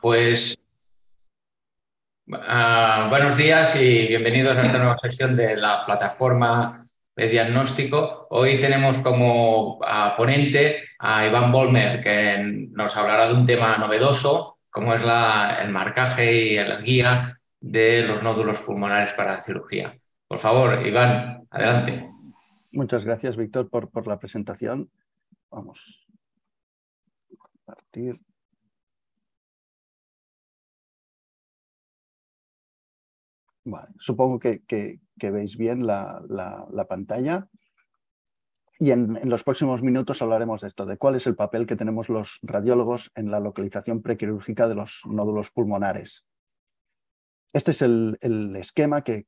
Pues uh, buenos días y bienvenidos a esta nueva sesión de la plataforma de diagnóstico. Hoy tenemos como uh, ponente a Iván Bolmer, que nos hablará de un tema novedoso, como es el marcaje y la guía de los nódulos pulmonares para cirugía. Por favor, Iván, adelante. Muchas gracias, Víctor, por, la presentación. Vamos a compartir. supongo que, veis bien la, pantalla. Y en, los próximos minutos hablaremos de esto, de cuál es el papel que tenemos los radiólogos en la localización prequirúrgica de los nódulos pulmonares. Este es el, esquema que,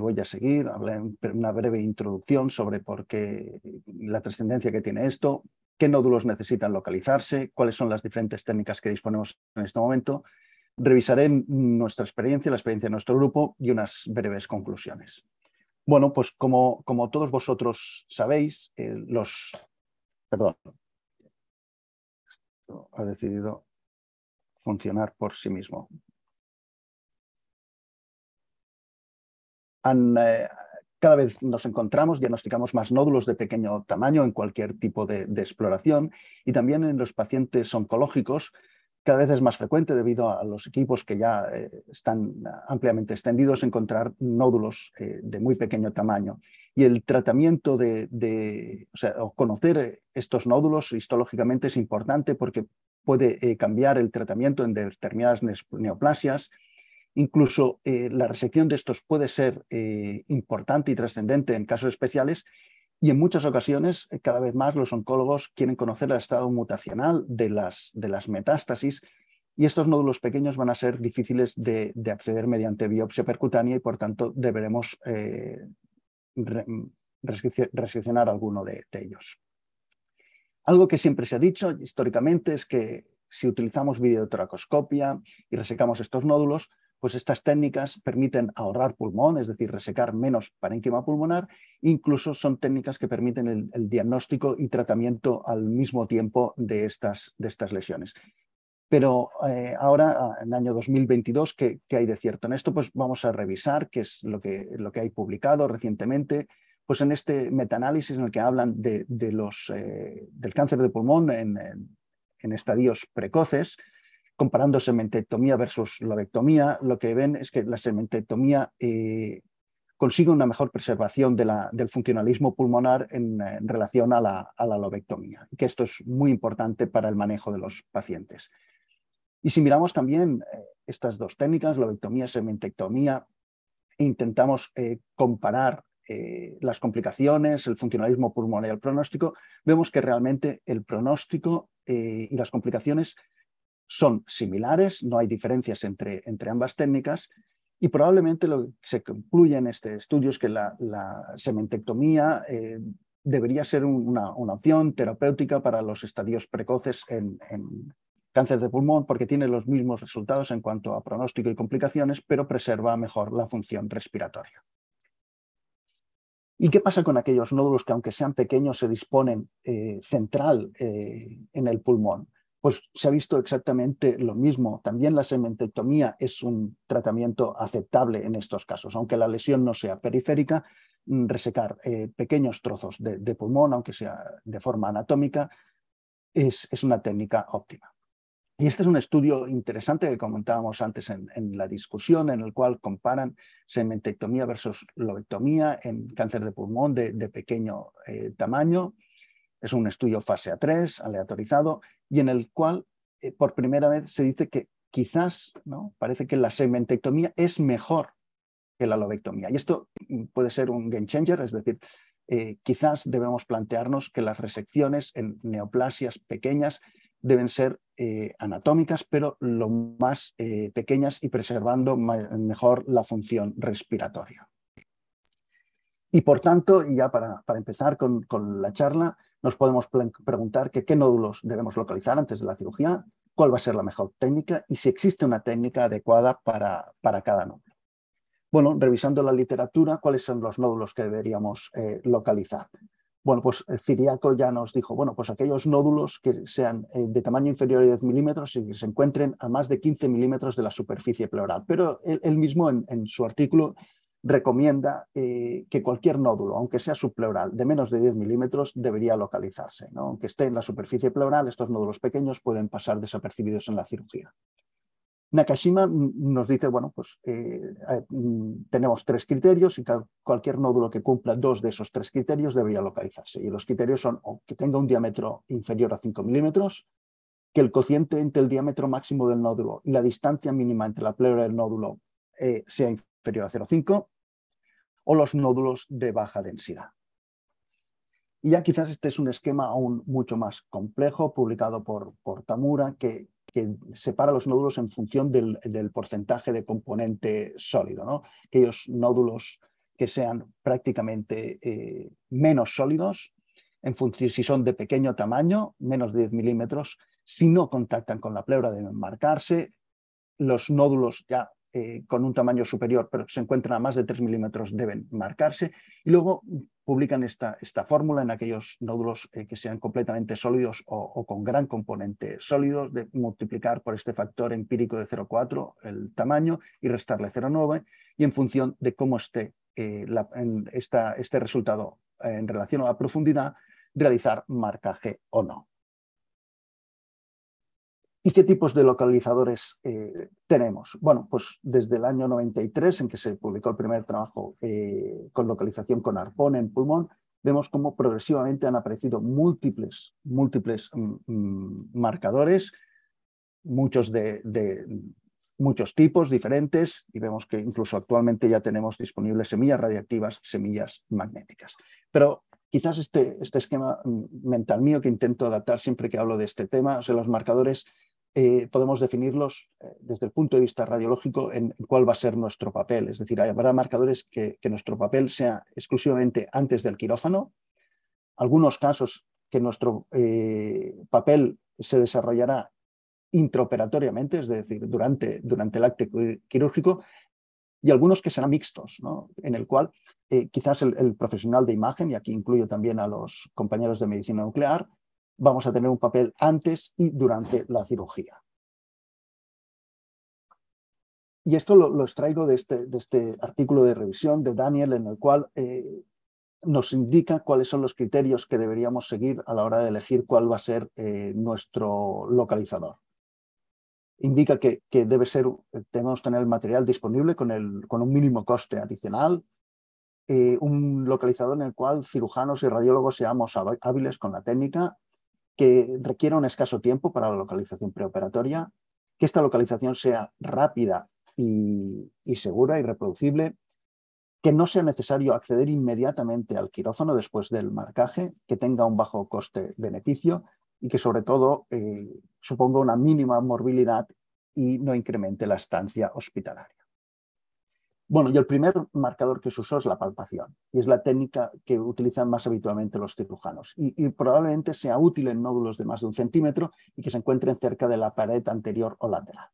voy a seguir. Hablaré una breve introducción sobre por qué la trascendencia que tiene esto, qué nódulos necesitan localizarse, cuáles son las diferentes técnicas que disponemos en este momento revisaré nuestra experiencia, la experiencia de nuestro grupo y unas breves conclusiones. Bueno, pues como, todos vosotros sabéis, eh, los... Perdón. Esto ha decidido funcionar por sí mismo. Eh, cada vez nos encontramos, diagnosticamos más nódulos de pequeño tamaño en cualquier tipo de exploración y también en los pacientes oncológicos cada vez es más frecuente debido a los equipos que ya eh, están ampliamente extendidos encontrar nódulos eh, de muy pequeño tamaño. Y el tratamiento de, o sea, conocer estos nódulos histológicamente es importante porque puede eh, cambiar el tratamiento en determinadas neoplasias. Incluso la resección de estos puede ser importante y trascendente en casos especiales y en muchas ocasiones, eh, cada vez más los oncólogos quieren conocer el estado mutacional de las, de las metástasis y estos nódulos pequeños van a ser difíciles de, acceder mediante biopsia percutánea y por tanto deberemos eh, reseccionar alguno de, de ellos. Algo que siempre se ha dicho históricamente es que si utilizamos videotoracoscopia y resecamos estos nódulos, pues estas técnicas permiten ahorrar pulmón, es decir, resecar menos parénquima pulmonar, incluso son técnicas que permiten el, diagnóstico y tratamiento al mismo tiempo de estas, de estas lesiones. Pero eh, ahora, ah, en el año 2022, ¿qué, hay de cierto en esto? Pues vamos a revisar qué es lo que, lo que hay publicado recientemente, pues en este metaanálisis en el que hablan de, los, eh, del cáncer de pulmón en, en estadios precoces, comparando sementectomía versus lobectomía, lo que ven es que la sementectomía eh, consigue una mejor preservación del funcionalismo pulmonar en, relación a la, lobectomía, y que esto es muy importante para el manejo de los pacientes. Y si miramos también eh, estas dos técnicas, lobectomía, sementectomía, e intentamos eh, comparar las complicaciones, el funcionalismo pulmonar y el pronóstico, vemos que realmente el pronóstico y las complicaciones son similares, no hay diferencias entre, entre ambas técnicas y probablemente lo que se concluye en este estudio es que la, sementectomía eh, debería ser una, opción terapéutica para los estadios precoces en, cáncer de pulmón porque tiene los mismos resultados en cuanto a pronóstico y complicaciones, pero preserva mejor la función respiratoria. ¿Y qué pasa con aquellos nódulos que aunque sean pequeños se disponen eh, central eh, en el pulmón? Pues se ha visto exactamente lo mismo. También la sementectomía es un tratamiento aceptable en estos casos, aunque la lesión no sea periférica, mm, resecar eh, pequeños trozos de, pulmón, aunque sea de forma anatómica, es, una técnica óptima. Y este es un estudio interesante que comentábamos antes en, la discusión, en el cual comparan sementectomía versus lobectomía en cáncer de pulmón de, pequeño eh, tamaño. Es un estudio fase A3, aleatorizado, y en el cual eh, por primera vez se dice que quizás, ¿no? parece que la segmentectomía es mejor que la lobectomía. Y esto mm, puede ser un game changer, es decir, eh, quizás debemos plantearnos que las resecciones en neoplasias pequeñas deben ser eh, anatómicas, pero lo más pequeñas y preservando mejor la función respiratoria. Y por tanto, y ya para, para empezar con, con la charla, nos podemos preguntar qué nódulos debemos localizar antes de la cirugía, cuál va a ser la mejor técnica y si existe una técnica adecuada para, para cada nódulo. Bueno, revisando la literatura, ¿cuáles son los nódulos que deberíamos eh, localizar? Bueno, pues Ciriaco ya nos dijo, bueno, pues aquellos nódulos que sean eh, de tamaño inferior a 10 milímetros y que se encuentren a más de 15 milímetros de la superficie pleural. Pero él, mismo en, su artículo recomienda eh, que cualquier nódulo, aunque sea subpleural, de menos de 10 milímetros, debería localizarse. ¿no? Aunque esté en la superficie pleural, estos nódulos pequeños pueden pasar desapercibidos en la cirugía. Nakashima nos dice, bueno, pues eh, mm, tenemos tres criterios y cualquier nódulo que cumpla dos de esos tres criterios debería localizarse. Y los criterios son que tenga un diámetro inferior a 5 milímetros, que el cociente entre el diámetro máximo del nódulo y la distancia mínima entre la pleura del nódulo eh, sea inferior a 0,5, o los nódulos de baja densidad. Y ya quizás este es un esquema aún mucho más complejo, publicado por, por Tamura, que que separa los nódulos en función del, porcentaje de componente sólido. ¿no? Aquellos nódulos que sean prácticamente eh, menos sólidos, en función si son de pequeño tamaño, menos de 10 milímetros, si no contactan con la pleura deben marcarse. Los nódulos ya eh, con un tamaño superior, pero se encuentran a más de 3 milímetros, deben marcarse. Y luego publican esta, fórmula en aquellos nódulos eh, que sean completamente sólidos o, con gran componente sólidos, de multiplicar por este factor empírico de 0,4 el tamaño y restarle 0,9 y en función de cómo esté eh, este resultado en relación a la profundidad, realizar marcaje o no. ¿Y qué tipos de localizadores eh, tenemos? Bueno, pues desde el año 93, en que se publicó el primer trabajo eh, con localización con arpón en pulmón, vemos cómo progresivamente han aparecido múltiples, múltiples mm, mm, marcadores, muchos de, muchos tipos diferentes, y vemos que incluso actualmente ya tenemos disponibles semillas radiactivas, semillas magnéticas. Pero quizás este, este esquema mm, mental mío que intento adaptar siempre que hablo de este tema, o sea, los marcadores eh, podemos definirlos eh, desde el punto de vista radiológico en cuál va a ser nuestro papel. Es decir, habrá marcadores que, nuestro papel sea exclusivamente antes del quirófano, algunos casos que nuestro eh, papel se desarrollará intraoperatoriamente, es decir, durante, durante el acto quirúrgico, y algunos que serán mixtos, ¿no? en el cual quizás el, profesional de imagen, y aquí incluyo también a los compañeros de medicina nuclear, vamos a tener un papel antes y durante la cirugía. Y esto lo, extraigo de este, de este, artículo de revisión de Daniel, en el cual eh, nos indica cuáles son los criterios que deberíamos seguir a la hora de elegir cuál va a ser eh, nuestro localizador. Indica que, que, debe ser, tenemos que tener el material disponible con, el, con un mínimo coste adicional, eh, un localizador en el cual cirujanos y radiólogos seamos hábiles con la técnica que requiera un escaso tiempo para la localización preoperatoria, que esta localización sea rápida y, segura y reproducible, que no sea necesario acceder inmediatamente al quirófano después del marcaje, que tenga un bajo coste-beneficio y que sobre todo eh, suponga una mínima morbilidad y no incremente la estancia hospitalaria. Bueno, y el primer marcador que se usó es la palpación, y es la técnica que utilizan más habitualmente los cirujanos, y, probablemente sea útil en nódulos de más de un centímetro y que se encuentren cerca de la pared anterior o lateral.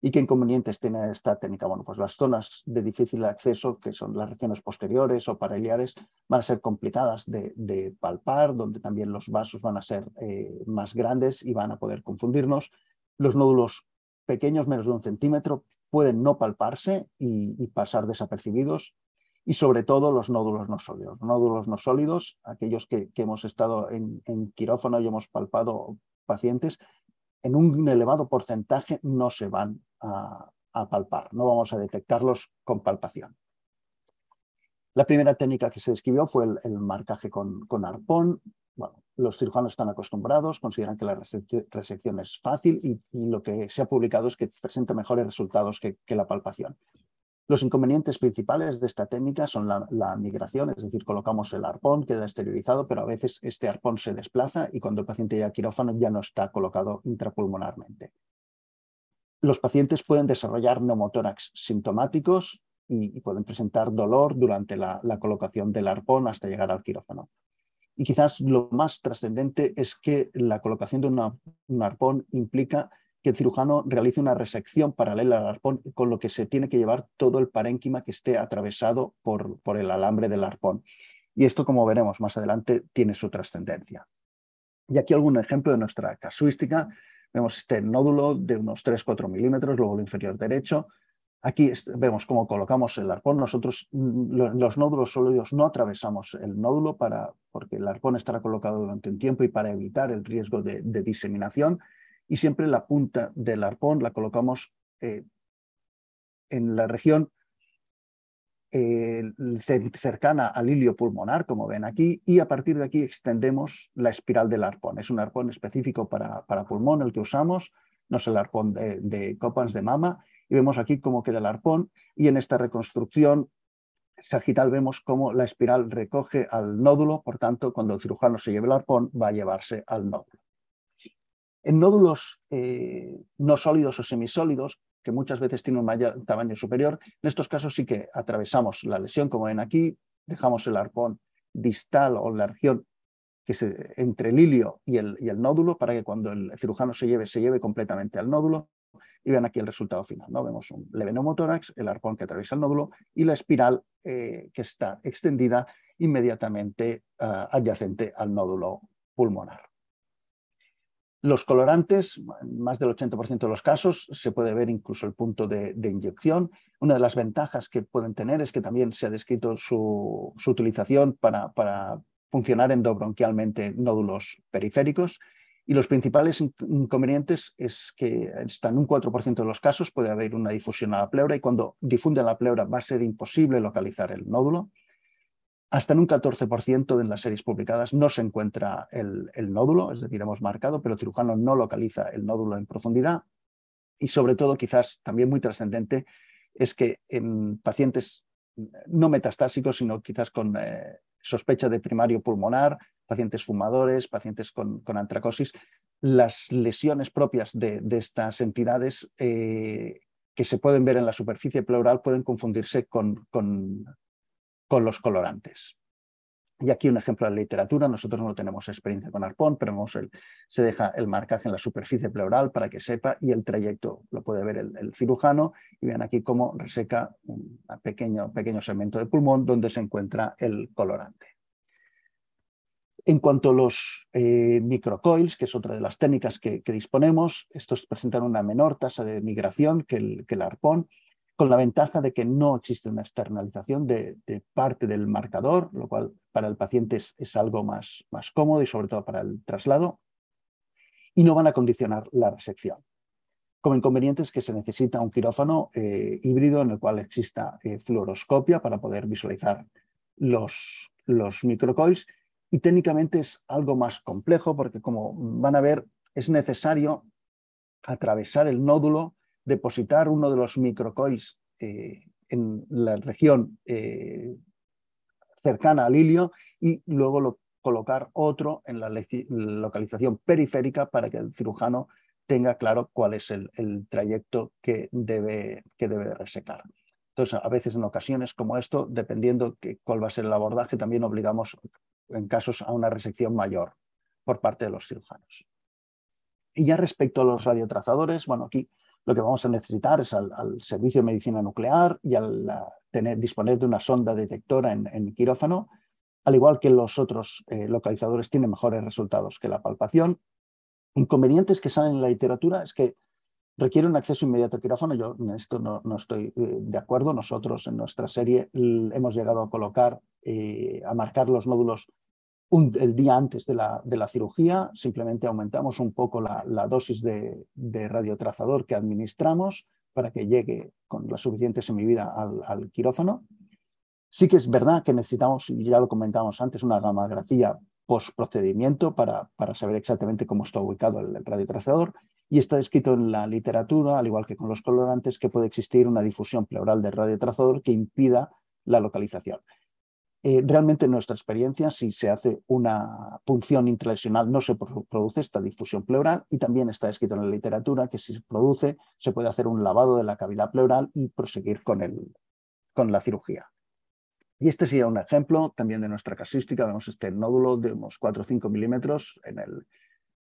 ¿Y qué inconvenientes tiene esta técnica? Bueno, pues las zonas de difícil acceso, que son las regiones posteriores o paraliares, van a ser complicadas de, palpar, donde también los vasos van a ser eh, más grandes y van a poder confundirnos. Los nódulos pequeños, menos de un centímetro, pueden no palparse y, pasar desapercibidos y sobre todo los nódulos no sólidos. Nódulos no sólidos, aquellos que, hemos estado en, quirófano y hemos palpado pacientes, en un elevado porcentaje no se van a, palpar, no vamos a detectarlos con palpación. La primera técnica que se describió fue el, marcaje con, con, arpón, los cirujanos están acostumbrados, consideran que la resección es fácil y, lo que se ha publicado es que presenta mejores resultados que, la palpación. Los inconvenientes principales de esta técnica son la, migración, es decir, colocamos el arpón, queda exteriorizado, pero a veces este arpón se desplaza y cuando el paciente llega a quirófano ya no está colocado intrapulmonarmente. Los pacientes pueden desarrollar neumotórax sintomáticos y, pueden presentar dolor durante la colocación del arpón hasta llegar al quirófano. Y quizás lo más trascendente es que la colocación de un arpón implica que el cirujano realice una resección paralela al arpón, con lo que se tiene que llevar todo el parénquima que esté atravesado por, por el alambre del arpón. Y esto, como veremos más adelante, tiene su trascendencia. Y aquí algún ejemplo de nuestra casuística. Vemos este nódulo de unos 3-4 milímetros, lóbulo inferior derecho. Aquí vemos cómo colocamos el arpón. Nosotros mm, los nódulos sólidos no atravesamos el nódulo para, porque el arpón estará colocado durante un tiempo y para evitar el riesgo de, diseminación. Y siempre la punta del arpón la colocamos eh, en la región eh, cercana al hilio pulmonar, como ven aquí, y a partir de aquí extendemos la espiral del arpón. Es un arpón específico para, para pulmón el que usamos, no es el arpón de, de copans de mama, y vemos aquí cómo queda el arpón, y en esta reconstrucción sagital vemos cómo la espiral recoge al nódulo, por tanto, cuando el cirujano se lleve el arpón, va a llevarse al nódulo. En nódulos eh, no sólidos o semisólidos, que muchas veces tiene un tamaño superior. En estos casos sí que atravesamos la lesión, como ven aquí, dejamos el arpón distal o la región que se, entre el hilio y el, y el, nódulo para que cuando el cirujano se lleve, se lleve completamente al nódulo. Y vean aquí el resultado final. ¿no? Vemos un leve neumotórax, el arpón que atraviesa el nódulo y la espiral eh, que está extendida inmediatamente uh, adyacente al nódulo pulmonar. Los colorantes, en más del 80% de los casos, se puede ver incluso el punto de, inyección. Una de las ventajas que pueden tener es que también se ha descrito su, utilización para, para, funcionar endobronquialmente nódulos periféricos. Y los principales inconvenientes es que hasta en un 4% de los casos puede haber una difusión a la pleura y cuando difunde a la pleura va a ser imposible localizar el nódulo. Hasta en un 14% de las series publicadas no se encuentra el, nódulo, es decir, hemos marcado, pero el cirujano no localiza el nódulo en profundidad. Y sobre todo, quizás también muy trascendente, es que en pacientes no metastásicos, sino quizás con eh, sospecha de primario pulmonar, pacientes fumadores, pacientes con, antracosis, las lesiones propias de, estas entidades eh, que se pueden ver en la superficie pleural pueden confundirse con, con los colorantes. Y aquí un ejemplo de la literatura, nosotros no tenemos experiencia con arpón, pero se deja el marcaje en la superficie pleural para que sepa y el trayecto lo puede ver el, cirujano y vean aquí cómo reseca un pequeño, pequeño segmento de pulmón donde se encuentra el colorante. En cuanto a los eh, microcoils, que es otra de las técnicas que, disponemos, estos presentan una menor tasa de migración que el, que arpón con la ventaja de que no existe una externalización de, parte del marcador, lo cual para el paciente es, algo más, más, cómodo y sobre todo para el traslado, y no van a condicionar la resección. Como inconveniente es que se necesita un quirófano eh, híbrido en el cual exista eh, fluoroscopia para poder visualizar los microcoils y técnicamente es algo más complejo porque como van a ver es necesario atravesar el nódulo depositar uno de los microcoils eh, en la región eh, cercana al hilio y luego lo, colocar otro en la localización periférica para que el cirujano tenga claro cuál es el, trayecto que debe, que debe de resecar. Entonces, a veces en ocasiones como esto, dependiendo de cuál va a ser el abordaje, también obligamos en casos a una resección mayor por parte de los cirujanos. Y ya respecto a los radiotrazadores, bueno, aquí lo que vamos a necesitar es al, servicio de medicina nuclear y al tener, disponer de una sonda detectora en, quirófano, al igual que los otros eh, localizadores tienen mejores resultados que la palpación. Inconvenientes que salen en la literatura es que requiere un acceso inmediato a quirófano. Yo en esto no, estoy eh, de acuerdo. Nosotros en nuestra serie hemos llegado a colocar, eh, a marcar los nódulos el día antes de la, de la, cirugía, simplemente aumentamos un poco la, dosis de, radiotrazador que administramos para que llegue con la suficiente semivida al, al quirófano. Sí que es verdad que necesitamos, y ya lo comentamos antes, una gamografía post-procedimiento para, para, saber exactamente cómo está ubicado el, radiotrazador. Y está descrito en la literatura, al igual que con los colorantes, que puede existir una difusión pleural del radiotrazador que impida la localización. Eh, realmente en nuestra experiencia, si se hace una punción intralesional, no se produce esta difusión pleural y también está escrito en la literatura que si se produce, se puede hacer un lavado de la cavidad pleural y proseguir con, el, con la cirugía. Y este sería un ejemplo también de nuestra casística. Vemos este nódulo de unos 4 o 5 milímetros en el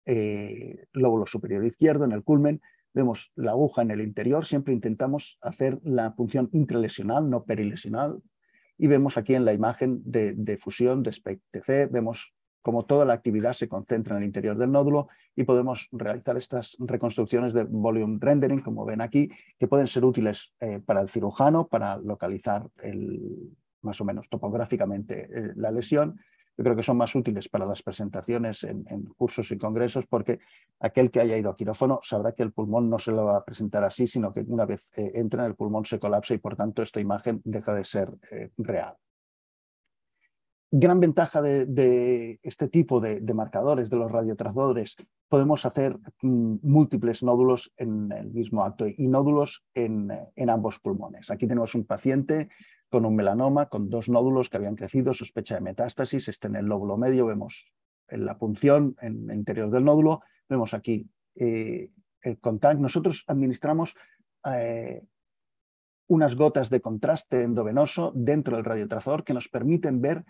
eh, lóbulo superior izquierdo, en el culmen. Vemos la aguja en el interior. Siempre intentamos hacer la punción intralesional, no perilesional, y vemos aquí en la imagen de, fusión de SPECT-TC, vemos cómo toda la actividad se concentra en el interior del nódulo y podemos realizar estas reconstrucciones de volume rendering, como ven aquí, que pueden ser útiles eh, para el cirujano, para localizar el, más o menos topográficamente eh, la lesión. Yo creo que son más útiles para las presentaciones en, cursos y congresos porque aquel que haya ido a quirófano sabrá que el pulmón no se lo va a presentar así, sino que una vez eh, entra en el pulmón se colapsa y por tanto esta imagen deja de ser real gran ventaja de, este tipo de, marcadores, de los radiotrazadores, podemos hacer mm, múltiples nódulos en el mismo acto y nódulos en, ambos pulmones. Aquí tenemos un paciente con un melanoma, con dos nódulos que habían crecido, sospecha de metástasis, este en el lóbulo medio, vemos en la punción en el interior del nódulo, vemos aquí eh, el contacto. Nosotros administramos eh, unas gotas de contraste endovenoso dentro del radiotrazador que nos permiten ver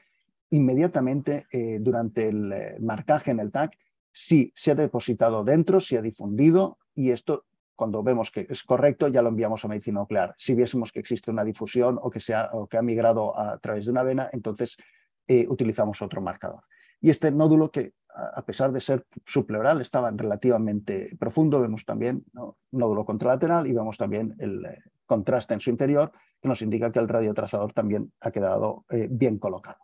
inmediatamente eh, durante el marcaje en el TAC si se ha depositado dentro, si ha difundido y esto cuando vemos que es correcto ya lo enviamos a medicina nuclear. Si viésemos que existe una difusión o que, o que ha migrado a, través de una vena, entonces eh, utilizamos otro marcador. Y este nódulo que a pesar de ser subpleural estaba relativamente profundo, vemos también un nódulo contralateral y vemos también el contraste en su interior que nos indica que el radiotrazador también ha quedado bien colocado.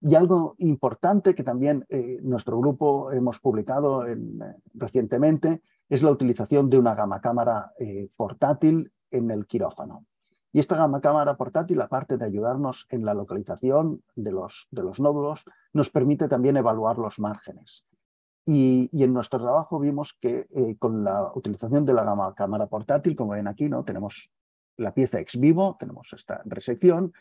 Y algo importante que también eh, nuestro grupo hemos publicado eh, recientemente es la utilización de una gama cámara eh, portátil en el quirófano. Y esta gama cámara portátil, aparte de ayudarnos en la localización de los, de los nódulos, nos permite también evaluar los márgenes. Y, en nuestro trabajo vimos que con la utilización de la gama cámara portátil, como ven aquí, ¿no? tenemos la pieza ex vivo, tenemos esta resección,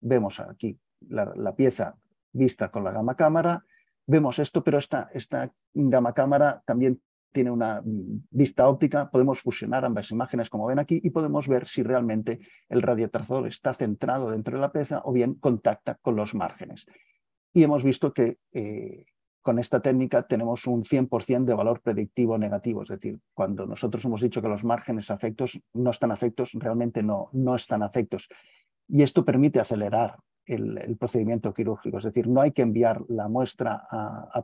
vemos aquí la, la pieza vista con la gama cámara. Vemos esto, pero esta, esta gama cámara también tiene una vista óptica, podemos fusionar ambas imágenes como ven aquí y podemos ver si realmente el radiotrazador está centrado dentro de la pieza o bien contacta con los márgenes. Y hemos visto que eh, con esta técnica tenemos un 100% de valor predictivo negativo, es decir, cuando nosotros hemos dicho que los márgenes afectos no están afectos, realmente no, no están afectos. Y esto permite acelerar el, procedimiento quirúrgico. Es decir, no hay que enviar la muestra a,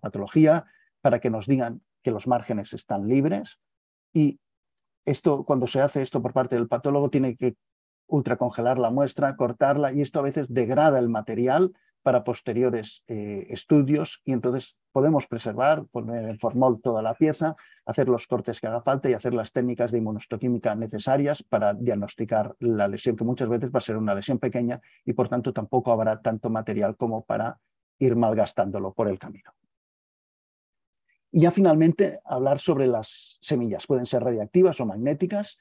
patología para que nos digan que los márgenes están libres y esto, cuando se hace esto por parte del patólogo, tiene que ultracongelar la muestra, cortarla y esto a veces degrada el material para posteriores eh, estudios y entonces podemos preservar, poner en formol toda la pieza, hacer los cortes que haga falta y hacer las técnicas de inmunostoquímica necesarias para diagnosticar la lesión, que muchas veces va a ser una lesión pequeña y por tanto tampoco habrá tanto material como para ir malgastándolo por el camino. Y ya finalmente hablar sobre las semillas. Pueden ser radiactivas o magnéticas.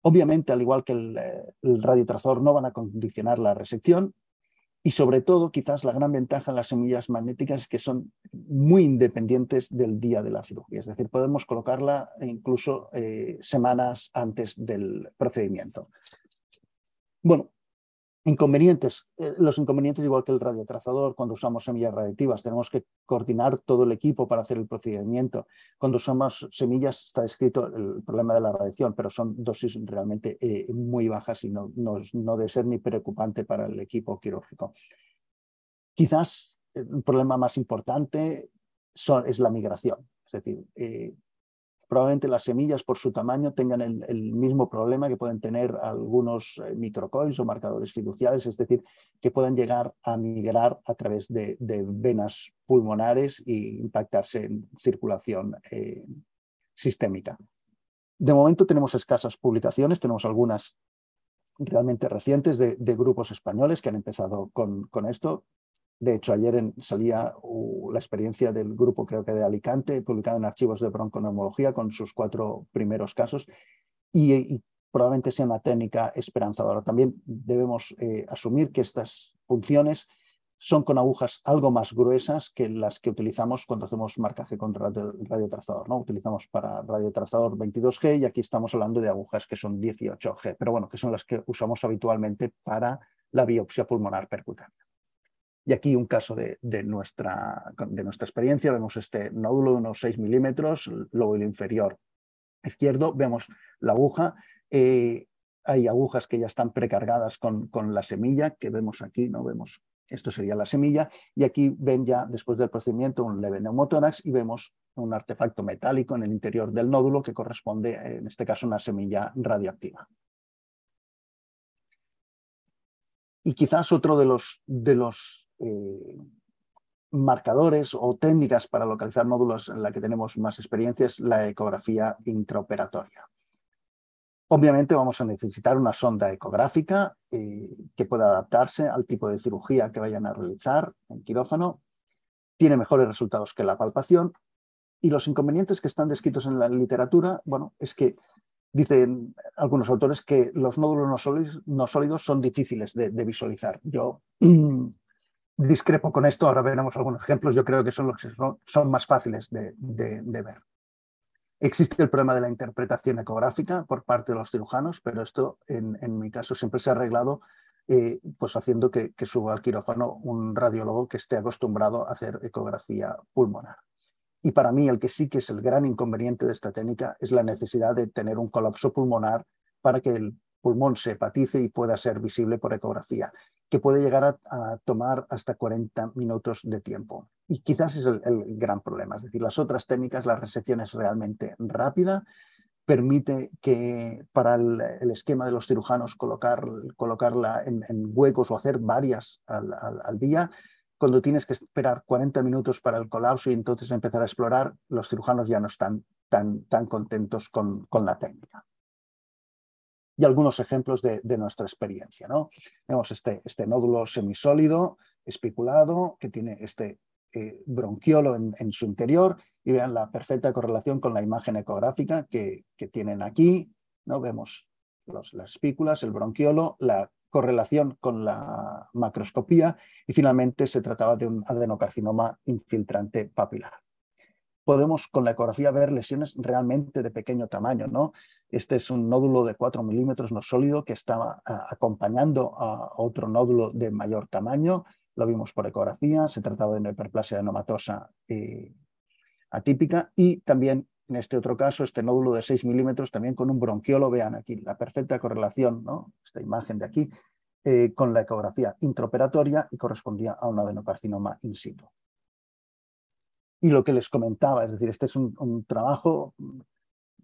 Obviamente, al igual que el, eh, el no van a condicionar la resección, y sobre todo, quizás la gran ventaja de las semillas magnéticas es que son muy independientes del día de la cirugía. Es decir, podemos colocarla incluso eh, semanas antes del procedimiento. Bueno, Inconvenientes. Eh, los inconvenientes, igual que el radiotrazador, cuando usamos semillas radiactivas, tenemos que coordinar todo el equipo para hacer el procedimiento. Cuando usamos semillas está escrito el problema de la radiación, pero son dosis realmente eh, muy bajas y no, no, no debe ser ni preocupante para el equipo quirúrgico. Quizás el problema más importante es la migración. Es decir, eh, probablemente las semillas por su tamaño tengan el, mismo problema que pueden tener algunos eh, microcoils o marcadores fiduciales, es decir, que puedan llegar a migrar a través de, venas pulmonares e impactarse en circulación eh, sistémica. De momento tenemos escasas publicaciones, tenemos algunas realmente recientes de, grupos españoles que han empezado con, con esto. De hecho, ayer salía la experiencia del grupo, creo que de Alicante, publicado en archivos de bronconeumología con sus cuatro primeros casos y, probablemente sea una técnica esperanzadora. También debemos eh, asumir que estas funciones son con agujas algo más gruesas que las que utilizamos cuando hacemos marcaje con radio, radiotrazador. ¿no? Utilizamos para radiotrazador 22G y aquí estamos hablando de agujas que son 18G, pero bueno, que son las que usamos habitualmente para la biopsia pulmonar percutánea. Y aquí un caso de, nuestra, de nuestra experiencia, vemos este nódulo de unos 6 milímetros, lóbulo inferior izquierdo, vemos la aguja. Eh, hay agujas que ya están precargadas con, con la semilla que vemos aquí, ¿no? Vemos, esto sería la semilla, y aquí ven ya después del procedimiento un leve neumotórax y vemos un artefacto metálico en el interior del nódulo que corresponde, en este caso, a una semilla radioactiva. Y quizás otro de los, de los eh, marcadores o técnicas para localizar nódulos en la que tenemos más experiencia es la ecografía intraoperatoria. Obviamente vamos a necesitar una sonda ecográfica eh, que pueda adaptarse al tipo de cirugía que vayan a realizar en quirófano. Tiene mejores resultados que la palpación. Y los inconvenientes que están descritos en la literatura, bueno, es que dicen algunos autores que los nódulos no sólidos, son difíciles de, visualizar. Yo discrepo con esto, ahora veremos algunos ejemplos, yo creo que son los que son, más fáciles de ver. Existe el problema de la interpretación ecográfica por parte de los cirujanos, pero esto en, mi caso siempre se ha arreglado eh, pues haciendo que, suba al quirófano un radiólogo que esté acostumbrado a hacer ecografía pulmonar. Y para mí el que sí que es el gran inconveniente de esta técnica es la necesidad de tener un colapso pulmonar para que el pulmón se hepatice y pueda ser visible por ecografía, que puede llegar a, tomar hasta 40 minutos de tiempo. Y quizás es el, gran problema, es decir, las otras técnicas, la resección es realmente rápida, permite que para el, esquema de los cirujanos colocar, colocarla en, huecos o hacer varias al, día, cuando tienes que esperar 40 minutos para el colapso y entonces empezar a explorar, los cirujanos ya no están tan, tan contentos con, con la técnica y algunos ejemplos de, nuestra experiencia. ¿no? Vemos este, este, nódulo semisólido, espiculado, que tiene este eh, bronquiolo en, su interior y vean la perfecta correlación con la imagen ecográfica que, tienen aquí. ¿no? Vemos las espículas, el bronquiolo, la correlación con la macroscopía y finalmente se trataba de un adenocarcinoma infiltrante papilar. Podemos con la ecografía ver lesiones realmente de pequeño tamaño, ¿no? Este es un nódulo de 4 milímetros no sólido que estaba ah, acompañando a otro nódulo de mayor tamaño. Lo vimos por ecografía, se trataba de una hiperplasia adenomatosa eh, atípica y también en este otro caso, este nódulo de 6 milímetros también con un bronquiolo, vean aquí la perfecta correlación, ¿no? esta imagen de aquí, eh, con la ecografía intraoperatoria y correspondía a un adenocarcinoma in situ. Y lo que les comentaba, es decir, este es un trabajo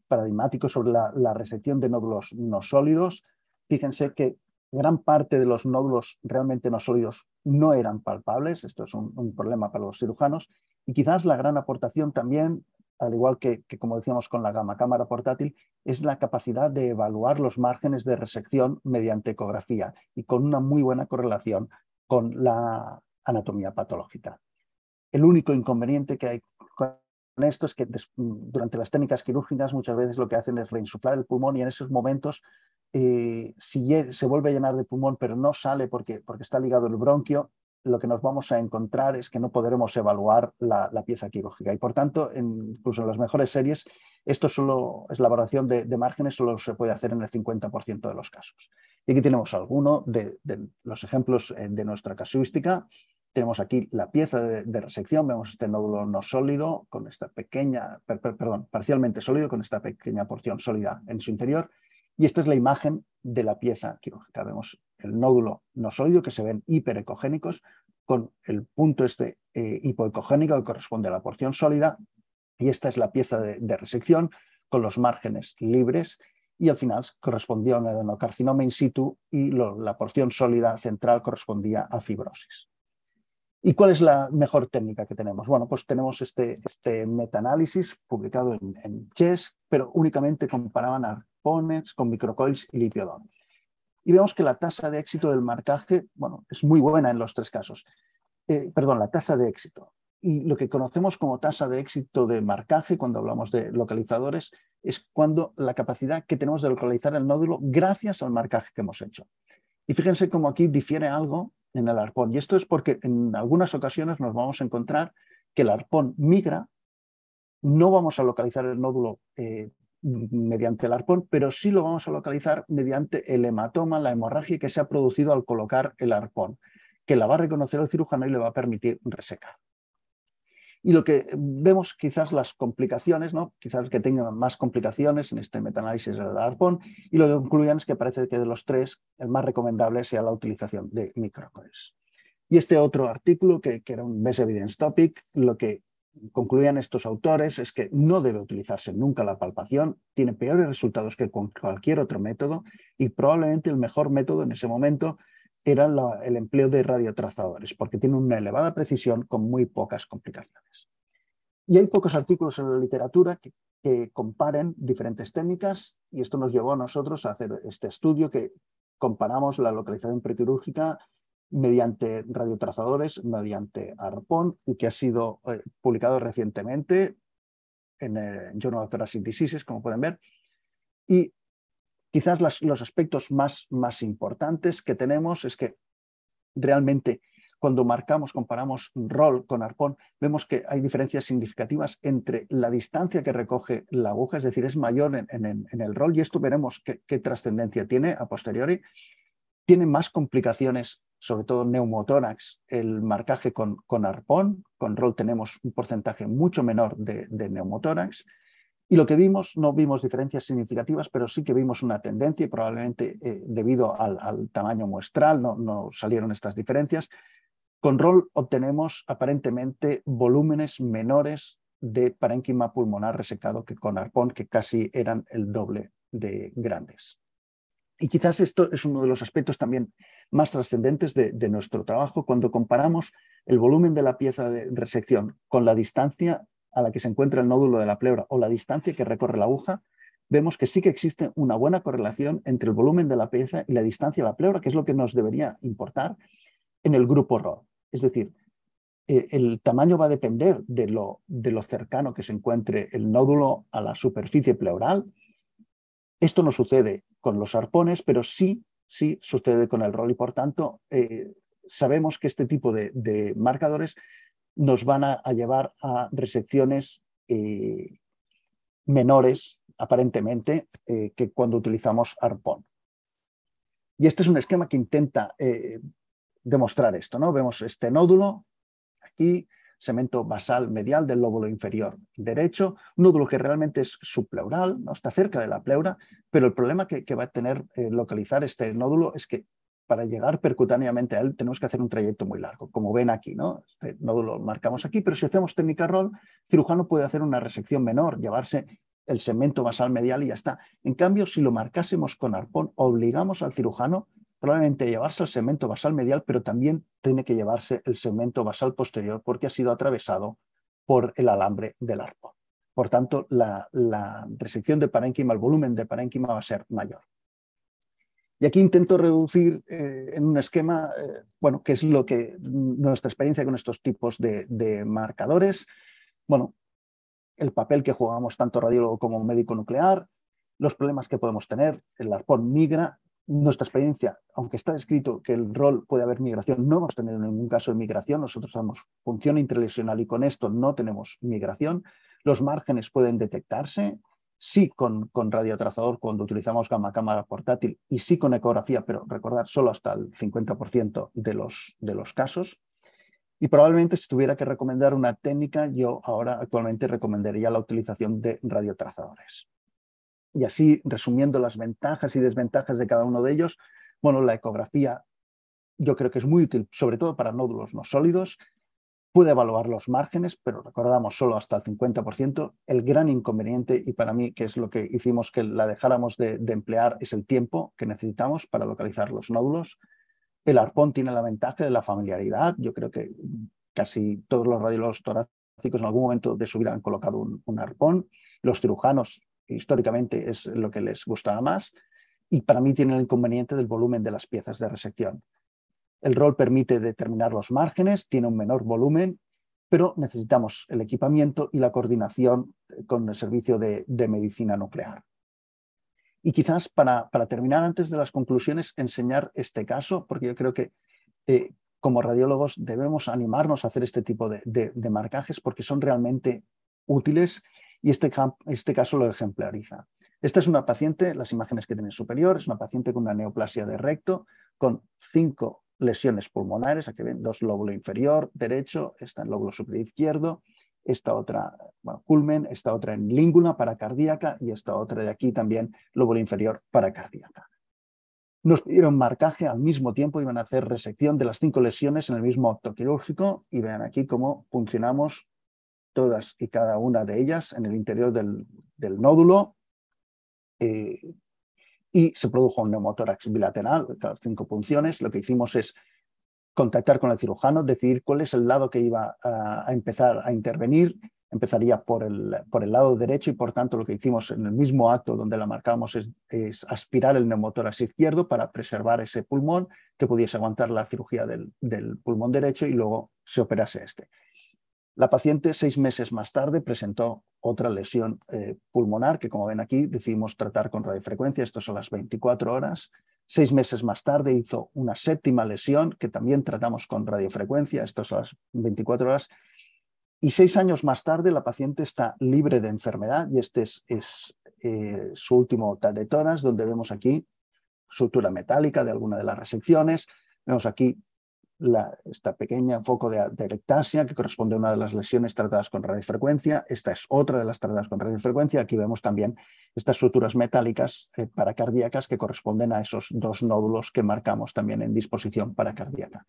paradigmático sobre la, resección de nódulos no sólidos. Fíjense que gran parte de los nódulos realmente no sólidos no eran palpables, esto es un, problema para los cirujanos, y quizás la gran aportación también, al igual que, como decíamos con la gama cámara portátil, es la capacidad de evaluar los márgenes de resección mediante ecografía y con una muy buena correlación con la anatomía patológica. El único inconveniente que hay esto es que durante las técnicas quirúrgicas muchas veces lo que hacen es reinsuflar el pulmón y en esos momentos eh, si se vuelve a llenar de pulmón pero no sale porque, porque está ligado el bronquio, lo que nos vamos a encontrar es que no podremos evaluar la, pieza quirúrgica y por tanto, incluso en las mejores series, esto solo es la valoración de, márgenes, solo se puede hacer en el 50% de los casos. Y aquí tenemos algunos de, de, los ejemplos eh, de nuestra casuística. Tenemos aquí la pieza de, resección, vemos este nódulo no sólido con esta pequeña, perdón, parcialmente sólido con esta pequeña porción sólida en su interior. Y esta es la imagen de la pieza quirúrgica. Vemos el nódulo no sólido que se ven hiperecogénicos con el punto este eh, hipoecogénico que corresponde a la porción sólida. Y esta es la pieza de, resección con los márgenes libres y al final correspondía a un adenocarcinoma in situ y la porción sólida central correspondía a fibrosis. ¿Y cuál es la mejor técnica que tenemos? Bueno, pues tenemos este, este metaanálisis publicado en, CHES, pero únicamente comparaban arpones con microcoils y lipiodón. Y vemos que la tasa de éxito del marcaje, bueno, es muy buena en los tres casos. Eh, perdón, la tasa de éxito. Y lo que conocemos como tasa de éxito de marcaje cuando hablamos de localizadores es cuando la capacidad que tenemos de localizar el nódulo gracias al marcaje que hemos hecho. Y fíjense cómo aquí difiere algo en el arpón. Y esto es porque en algunas ocasiones nos vamos a encontrar que el arpón migra, no vamos a localizar el nódulo eh, mediante el arpón, pero sí lo vamos a localizar mediante el hematoma, la hemorragia que se ha producido al colocar el arpón, que la va a reconocer el cirujano y le va a permitir resecar. Y lo que vemos quizás las complicaciones, ¿no? quizás que tengan más complicaciones en este metaanálisis del ARPON, y lo que concluyen es que parece que de los tres el más recomendable sea la utilización de microcoils. Y este otro artículo, que, que era un Best Evidence Topic, lo que concluían estos autores es que no debe utilizarse nunca la palpación, tiene peores resultados que con cualquier otro método y probablemente el mejor método en ese momento era el empleo de radiotrazadores, porque tiene una elevada precisión con muy pocas complicaciones. Y hay pocos artículos en la literatura que, que comparen diferentes técnicas y esto nos llevó a nosotros a hacer este estudio que comparamos la localización prequirúrgica mediante radiotrazadores, mediante ARPON, y que ha sido eh, publicado recientemente en el Journal of Thoracic Diseases, como pueden ver. Y quizás los aspectos más, más importantes que tenemos es que realmente cuando marcamos, comparamos rol con arpón, vemos que hay diferencias significativas entre la distancia que recoge la aguja, es decir, es mayor en, el rol, y esto veremos qué, trascendencia tiene a posteriori. Tiene más complicaciones sobre todo neumotórax, el marcaje con, con arpón, con rol tenemos un porcentaje mucho menor de, neumotórax, y lo que vimos, no vimos diferencias significativas, pero sí que vimos una tendencia y probablemente eh, debido al, tamaño muestral no, no, salieron estas diferencias. Con rol obtenemos aparentemente volúmenes menores de parénquima pulmonar resecado que con arpón, que casi eran el doble de grandes. Y quizás esto es uno de los aspectos también más trascendentes de, nuestro trabajo cuando comparamos el volumen de la pieza de resección con la distancia a la que se encuentra el nódulo de la pleura o la distancia que recorre la aguja, vemos que sí que existe una buena correlación entre el volumen de la pieza y la distancia de la pleura, que es lo que nos debería importar en el grupo ROR. Es decir, eh, el tamaño va a depender de lo, de lo cercano que se encuentre el nódulo a la superficie pleural. Esto no sucede con los arpones, pero sí, sí sucede con el rol y por tanto eh, sabemos que este tipo de, marcadores nos van a, llevar a resecciones eh, menores, aparentemente, eh, que cuando utilizamos arpón. Y este es un esquema que intenta demostrar esto. ¿no? Vemos este nódulo aquí, segmento basal medial del lóbulo inferior derecho, nódulo que realmente es subpleural, ¿no? está cerca de la pleura, pero el problema que, va a tener eh, localizar este nódulo es que para llegar percutáneamente a él tenemos que hacer un trayecto muy largo, como ven aquí, ¿no? Este nódulo lo marcamos aquí, pero si hacemos técnica roll, el cirujano puede hacer una resección menor, llevarse el segmento basal medial y ya está. En cambio, si lo marcásemos con arpón, obligamos al cirujano probablemente llevarse el segmento basal medial, pero también tiene que llevarse el segmento basal posterior porque ha sido atravesado por el alambre del arpón. Por tanto, la, resección de parénquima, el volumen de parénquima va a ser mayor. Y aquí intento reducir eh, en un esquema, eh, bueno, qué es lo que nuestra experiencia con estos tipos de, de, marcadores, bueno, el papel que jugamos tanto radiólogo como médico nuclear, los problemas que podemos tener, el arpón migra, nuestra experiencia, aunque está descrito que el rol puede haber migración, no hemos tenido ningún caso de migración, nosotros damos función interlesional y con esto no tenemos migración. Los márgenes pueden detectarse, sí con, con radiotrazador cuando utilizamos gamma cámara portátil y sí con ecografía, pero recordar solo hasta el 50% de los, de los casos. Y probablemente si tuviera que recomendar una técnica, yo ahora actualmente recomendaría la utilización de radiotrazadores. Y así, resumiendo las ventajas y desventajas de cada uno de ellos, bueno, la ecografía yo creo que es muy útil, sobre todo para nódulos no sólidos. Puede evaluar los márgenes, pero recordamos solo hasta el 50%. El gran inconveniente, y para mí que es lo que hicimos que la dejáramos de, emplear, es el tiempo que necesitamos para localizar los nódulos. El arpón tiene la ventaja de la familiaridad. Yo creo que casi todos los radiólogos torácicos en algún momento de su vida han colocado un arpón. Los cirujanos históricamente es lo que les gustaba más, y para mí tiene el inconveniente del volumen de las piezas de resección. El rol permite determinar los márgenes, tiene un menor volumen, pero necesitamos el equipamiento y la coordinación con el servicio de, medicina nuclear. Y quizás para, terminar, antes de las conclusiones, enseñar este caso, porque yo creo que eh, como radiólogos debemos animarnos a hacer este tipo de, de marcajes porque son realmente útiles y este, este caso lo ejemplariza. Esta es una paciente, las imágenes que tiene superior, es una paciente con una neoplasia de recto, con cinco lesiones pulmonares, aquí ven dos lóbulo inferior derecho, está en lóbulo superior izquierdo, esta otra, bueno, culmen, esta otra en língula paracardíaca y esta otra de aquí también, lóbulo inferior paracardíaca. Nos pidieron marcaje al mismo tiempo, iban a hacer resección de las cinco lesiones en el mismo acto quirúrgico y vean aquí cómo funcionamos todas y cada una de ellas en el interior del, nódulo. Eh, y se produjo un neumotórax bilateral, cinco punciones. Lo que hicimos es contactar con el cirujano, decidir cuál es el lado que iba a, empezar a intervenir. Empezaría por el, por el, lado derecho y por tanto lo que hicimos en el mismo acto donde la marcamos es, aspirar el neumotórax izquierdo para preservar ese pulmón que pudiese aguantar la cirugía del, del pulmón derecho y luego se operase este. La paciente seis meses más tarde presentó otra lesión eh, pulmonar que, como ven aquí, decidimos tratar con radiofrecuencia. Esto son las 24 horas. Seis meses más tarde hizo una séptima lesión que también tratamos con radiofrecuencia. Esto son las 24 horas. Y seis años más tarde la paciente está libre de enfermedad y este es, eh, su último tal de toras, donde vemos aquí sutura metálica de alguna de las resecciones. Vemos aquí esta pequeña foco de, de, que corresponde a una de las lesiones tratadas con radiofrecuencia. Esta es otra de las tratadas con radiofrecuencia. Aquí vemos también estas suturas metálicas eh, paracardíacas que corresponden a esos dos nódulos que marcamos también en disposición paracardíaca.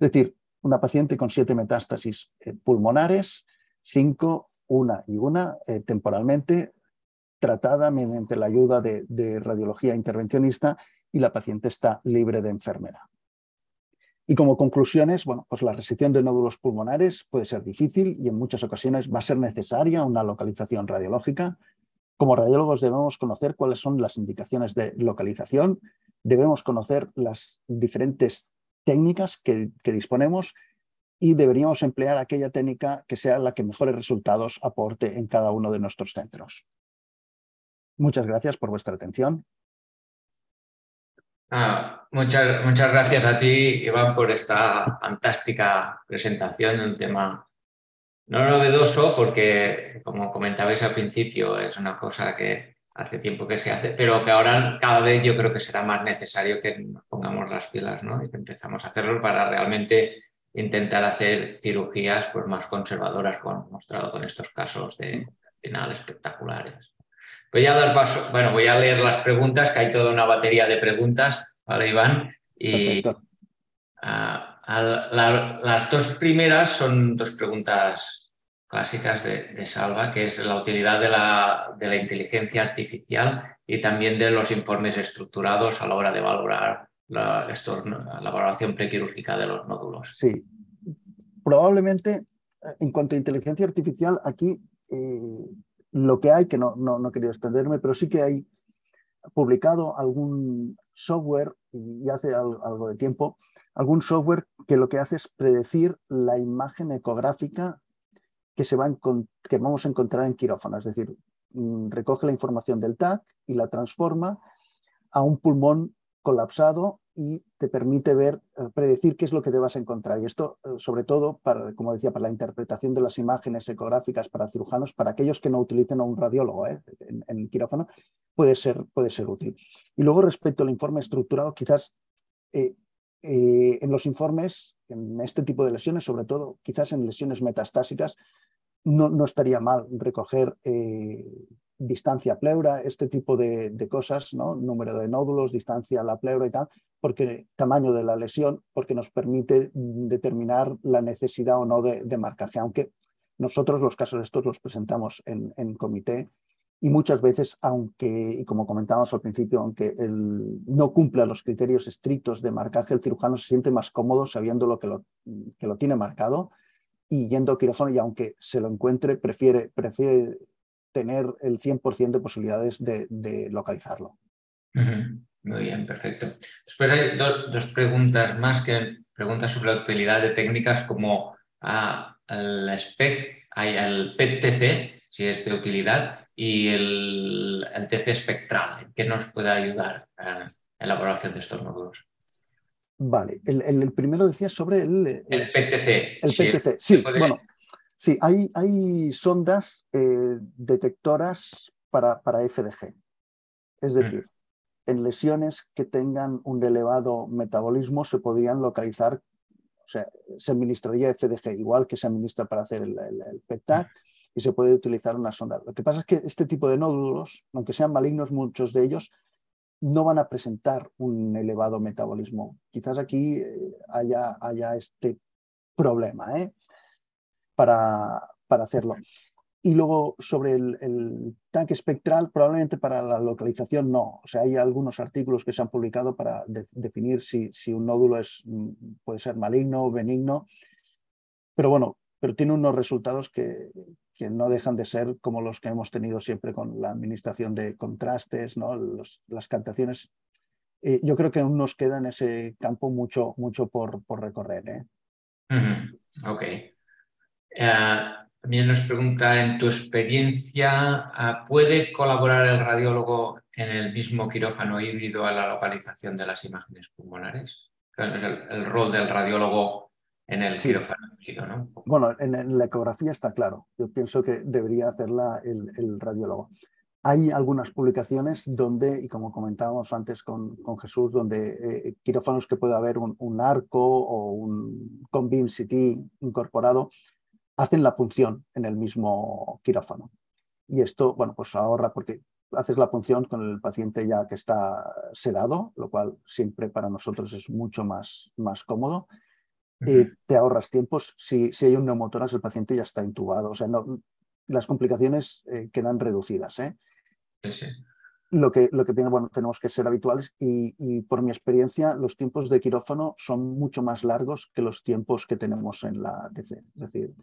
Es decir, una paciente con siete metástasis eh, pulmonares, cinco, una y una, eh, temporalmente, tratada mediante la ayuda de radiología intervencionista y la paciente está libre de enfermedad. Y como conclusiones, bueno, pues la resección de nódulos pulmonares puede ser difícil y en muchas ocasiones va a ser necesaria una localización radiológica. Como radiólogos debemos conocer cuáles son las indicaciones de localización, debemos conocer las diferentes técnicas que, que disponemos y deberíamos emplear aquella técnica que sea la que mejores resultados aporte en cada uno de nuestros centros. Muchas gracias por vuestra atención. Ah, muchas, muchas gracias a ti, Iván, por esta fantástica presentación de un tema no novedoso, porque, como comentabais al principio, es una cosa que hace tiempo que se hace, pero que ahora cada vez yo creo que será más necesario que nos pongamos las pilas ¿no? y que empezamos a hacerlo para realmente intentar hacer cirugías pues, más conservadoras, como hemos mostrado con estos casos de final espectaculares. Voy a dar paso, bueno, voy a leer las preguntas, que hay toda una batería de preguntas, ¿vale, Iván? Y las dos primeras son dos preguntas clásicas de, Salva, que es la utilidad de la, de la, inteligencia artificial y también de los informes estructurados a la hora de valorar la, la valoración prequirúrgica de los nódulos. Sí, probablemente en cuanto a inteligencia artificial, aquí eh, lo que hay, que no, no, no quería extenderme, pero sí que hay publicado algún software, y hace algo de tiempo, algún software que lo que hace es predecir la imagen ecográfica que, se va que vamos a encontrar en quirófano. Es decir, mm, recoge la información del TAC y la transforma a un pulmón colapsado y te permite ver, eh, predecir qué es lo que te vas a encontrar. Y esto, eh, sobre todo, como decía, para la interpretación de las imágenes ecográficas para cirujanos, para aquellos que no utilicen a un radiólogo ¿eh? en, quirófano, puede ser, puede ser útil. Y luego, respecto al informe estructurado, quizás en los informes, en este tipo de lesiones, sobre todo, quizás en lesiones metastásicas, no, no estaría mal recoger distancia pleura, este tipo de, cosas, ¿no? número de nódulos, distancia a la pleura y tal, porque tamaño de la lesión, porque nos permite determinar la necesidad o no de, marcaje, aunque nosotros los casos estos los presentamos en, comité y muchas veces, aunque, y como comentábamos al principio, aunque no cumpla los criterios estrictos de marcaje, el cirujano se siente más cómodo sabiendo lo que lo, que lo tiene marcado y yendo al quirófano y aunque se lo encuentre, prefiere, prefiere tener el 100% de posibilidades de, localizarlo. Muy bien, perfecto. Después hay dos, preguntas más que preguntas sobre la utilidad de técnicas como ah, el SPEC, hay el PET-TC, si es de utilidad, y el, TC espectral, que nos puede ayudar en la evaluación de estos nódulos. Vale, el, primero decía sobre el... El, PET-TC. El PET-TC, sí, bueno, Sí, hay, hay sondas eh, detectoras para, para, FDG. Es mm. decir, en lesiones que tengan un elevado metabolismo se podrían localizar, sea, se administraría FDG igual que se administra para hacer el, el, y se puede utilizar una sonda. Lo que pasa es que este tipo de nódulos, aunque sean malignos muchos de ellos, no van a presentar un elevado metabolismo. Quizás aquí eh, haya, haya este problema ¿eh? Para, para hacerlo. Y luego sobre el, tanque espectral, probablemente para la localización no. O sea, hay algunos artículos que se han publicado para definir si, si, un nódulo es, mm, puede ser maligno o benigno. Pero bueno, pero tiene unos resultados que, que no dejan de ser como los que hemos tenido siempre con la administración de contrastes, ¿no? las captaciones. Eh, yo creo que aún nos queda en ese campo mucho, mucho por, por recorrer. ¿eh? Ok. Eh, también nos pregunta, en tu experiencia, ¿puede colaborar el radiólogo en el mismo quirófano híbrido a la localización de las imágenes pulmonares? El, rol del radiólogo en el quirófano híbrido, ¿no? Bueno, en, la ecografía está claro. Yo pienso que debería hacerla el, radiólogo. Hay algunas publicaciones donde, y como comentábamos antes con, con Jesús, donde eh, quirófanos que puede haber un, arco o un con beam CT incorporado, hacen la punción en el mismo quirófano. Y esto, bueno, pues ahorra porque haces la punción con el paciente ya que está sedado, lo cual siempre para nosotros es mucho más, más cómodo. y te ahorras tiempos. Si, si hay un neumotoras, el paciente ya está intubado. O sea, no, las complicaciones eh, quedan reducidas. ¿eh? Lo que, lo que bueno, tenemos que ser habituales y, y, por mi experiencia los tiempos de quirófano son mucho más largos que los tiempos que tenemos en la DC. Es decir,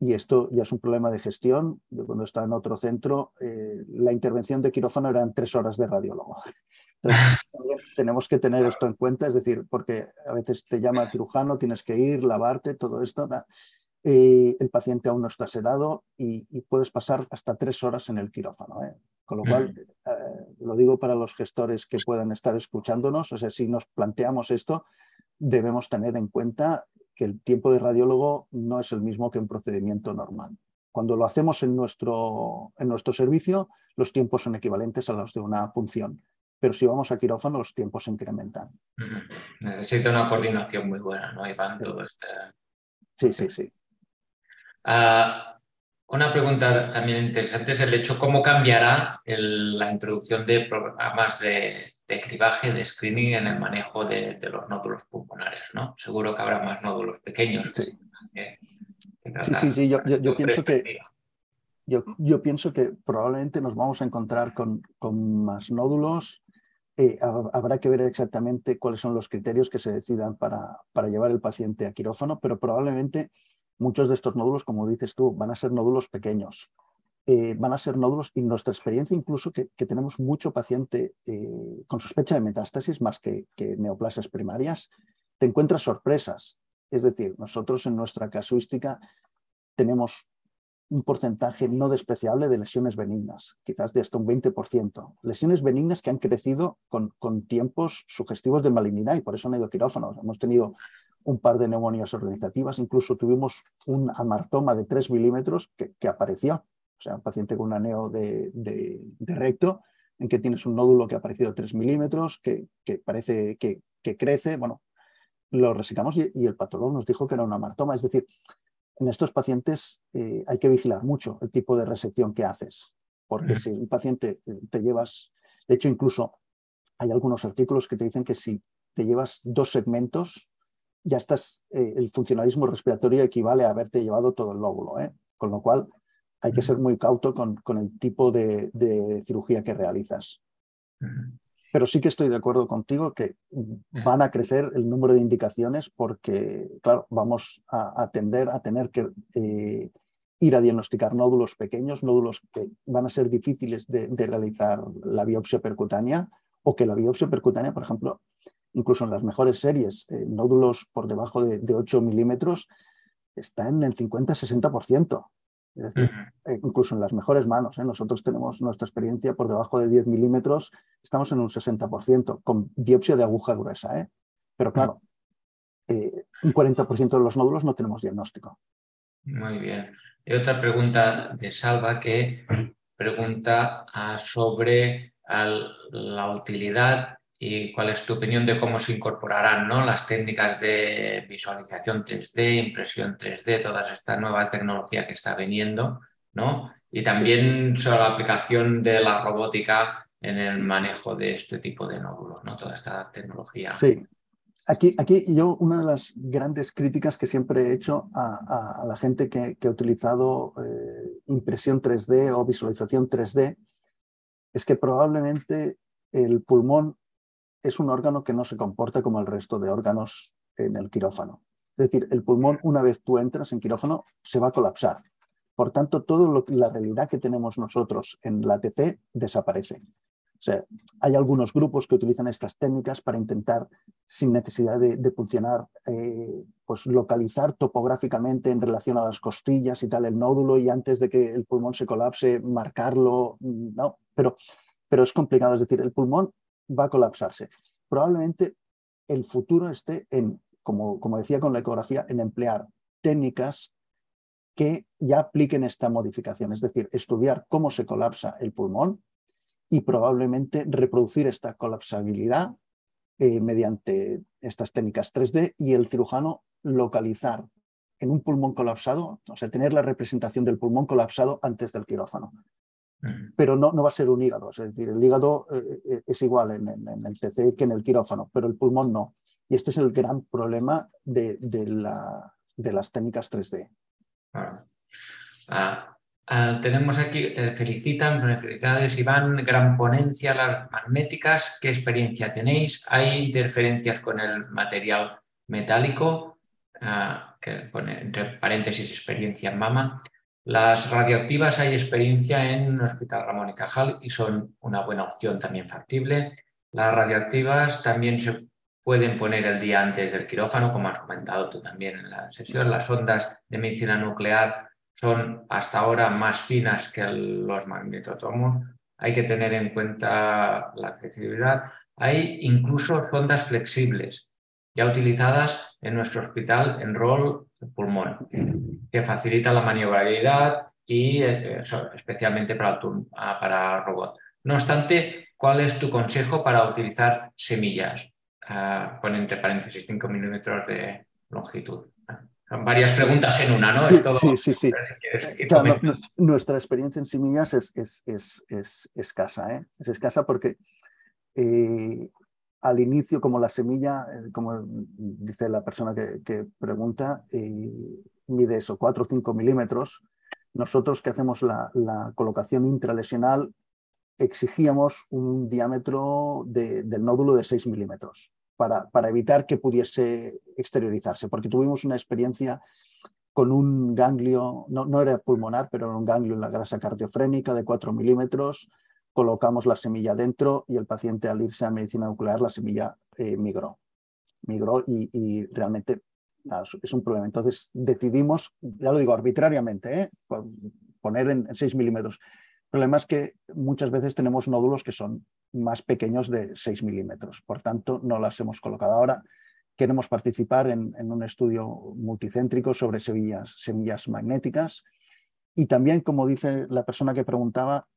y esto ya es un problema de gestión. Yo cuando estaba en otro centro, eh, la intervención de quirófano eran tres horas de radiólogo. tenemos que tener esto en cuenta, es decir, porque a veces te llama cirujano, tienes que ir, lavarte, todo esto. Eh, el paciente aún no está sedado y, puedes pasar hasta tres horas en el quirófano. ¿eh? Con lo cual, mm. lo digo para los gestores que puedan estar escuchándonos, o sea, si nos planteamos esto, debemos tener en cuenta que el tiempo de radiólogo no es el mismo que un procedimiento normal. Cuando lo hacemos en nuestro, en nuestro servicio, los tiempos son equivalentes a los de una punción. Pero si vamos a quirófano, los tiempos se incrementan. Necesita una coordinación muy buena, ¿no, Iván? Todo este... Sí, sí, sí. Ah, una pregunta también interesante es el hecho cómo cambiará la introducción de programas de, de cribaje, de screening en el manejo de, los nódulos pulmonares, ¿no? Seguro que habrá más nódulos pequeños sí. sí, sí, yo, pienso que yo, pienso que probablemente nos vamos a encontrar con, con más nódulos. Eh, habrá que ver exactamente cuáles son los criterios que se decidan para, para llevar el paciente a quirófano, pero probablemente muchos de estos nódulos, como dices tú, van a ser nódulos pequeños. Eh, van a ser nódulos y nuestra experiencia incluso que, tenemos mucho paciente eh, con sospecha de metástasis más que, neoplasias primarias, te encuentras sorpresas. Es decir, nosotros en nuestra casuística tenemos un porcentaje no despreciable de lesiones benignas, quizás de hasta un 20%. Lesiones benignas que han crecido con, con tiempos sugestivos de malignidad y por eso han ido quirófanos. Hemos tenido un par de neumonías organizativas, incluso tuvimos un amartoma de 3 milímetros que, que apareció o sea, un paciente con un aneo de, recto, en que tienes un nódulo que ha aparecido 3 milímetros, que, parece que, crece, bueno, lo resecamos y, el patólogo nos dijo que era una martoma. Es decir, en estos pacientes eh, hay que vigilar mucho el tipo de resección que haces, porque si un paciente eh, te llevas, de hecho incluso hay algunos artículos que te dicen que si te llevas dos segmentos, ya estás, eh, el funcionalismo respiratorio equivale a haberte llevado todo el lóbulo, con lo cual hay que ser muy cauto con, con el tipo de, cirugía que realizas. Pero sí que estoy de acuerdo contigo que van a crecer el número de indicaciones porque, claro, vamos a, a tender a tener que eh, ir a diagnosticar nódulos pequeños, nódulos que van a ser difíciles de, realizar la biopsia percutánea o que la biopsia percutánea, por ejemplo, incluso en las mejores series, eh, nódulos por debajo de, de 8 milímetros, está en el 50-60%. Eh, incluso en las mejores manos. ¿eh? Nosotros tenemos nuestra experiencia por debajo de 10 milímetros, estamos en un 60%, con biopsia de aguja gruesa. ¿eh? Pero claro, un 40% de los nódulos no tenemos diagnóstico. Muy bien. Y otra pregunta de Salva que pregunta ah, sobre la utilidad y cuál es tu opinión de cómo se incorporarán ¿no? las técnicas de visualización 3D, impresión 3D, toda esta nueva tecnología que está viniendo, ¿no? Y también sobre la aplicación de la robótica en el manejo de este tipo de nódulos, ¿no? Toda esta tecnología. Sí. Aquí, aquí yo una de las grandes críticas que siempre he hecho a, la gente que, ha utilizado eh, impresión 3D o visualización 3D es que probablemente el pulmón es un órgano que no se comporta como el resto de órganos en el quirófano. Es decir, el pulmón, una vez tú entras en quirófano, se va a colapsar. Por tanto, toda la realidad que tenemos nosotros en la TC desaparece. O sea, hay algunos grupos que utilizan estas técnicas para intentar, sin necesidad de, funcionar, eh, pues localizar topográficamente en relación a las costillas y tal el nódulo y antes de que el pulmón se colapse, marcarlo. No, pero, pero es complicado. Es decir, el pulmón va a colapsarse. Probablemente el futuro esté en, como, como decía con la ecografía, en emplear técnicas que ya apliquen esta modificación, es decir, estudiar cómo se colapsa el pulmón y probablemente reproducir esta colapsabilidad eh, mediante estas técnicas 3D y el cirujano localizar en un pulmón colapsado, o sea, tener la representación del pulmón colapsado antes del quirófano pero no, no va a ser un hígado. Es decir, el hígado eh, eh, es igual en, el TC que en el quirófano, pero el pulmón no. Y este es el gran problema de, la, de las técnicas 3D. Ah, ah, tenemos aquí, te felicitan, felicidades Iván, gran ponencia, las magnéticas, ¿qué experiencia tenéis? ¿Hay interferencias con el material metálico? Ah, que pone entre paréntesis experiencia en mama. Las radioactivas hay experiencia en el Hospital Ramón y Cajal y son una buena opción también factible. Las radioactivas también se pueden poner el día antes del quirófano, como has comentado tú también en la sesión. Las ondas de medicina nuclear son hasta ahora más finas que los magnetotomos. Hay que tener en cuenta la accesibilidad. Hay incluso ondas flexibles ya utilizadas en nuestro hospital en rol pulmón, que facilita la maniobrabilidad y eh, especialmente para, ah, para robot. No obstante, ¿cuál es tu consejo para utilizar semillas? Uh, pon entre paréntesis 5 milímetros de longitud. Son varias preguntas en una, ¿no? Sí, sí, sí. nuestra experiencia en semillas es, es, es, escasa, ¿eh? Es escasa porque eh, al inicio, como la semilla, eh, como dice la persona que, pregunta, eh, mide eso, 4 o 5 milímetros. Nosotros que hacemos la, colocación intralesional exigíamos un diámetro del nódulo de 6 milímetros para, evitar que pudiese exteriorizarse, porque tuvimos una experiencia con un ganglio, no, no era pulmonar, pero era un ganglio en la grasa cardiofrénica de 4 milímetros, colocamos la semilla dentro y el paciente al irse a medicina nuclear la semilla eh, migró. Migró y, realmente es un problema. Entonces decidimos, ya lo digo arbitrariamente, ¿eh? poner en, 6 milímetros. El problema es que muchas veces tenemos nódulos que son más pequeños de 6 milímetros, por tanto no las hemos colocado. Ahora queremos participar en, un estudio multicéntrico sobre semillas, semillas magnéticas y también, como dice la persona que preguntaba,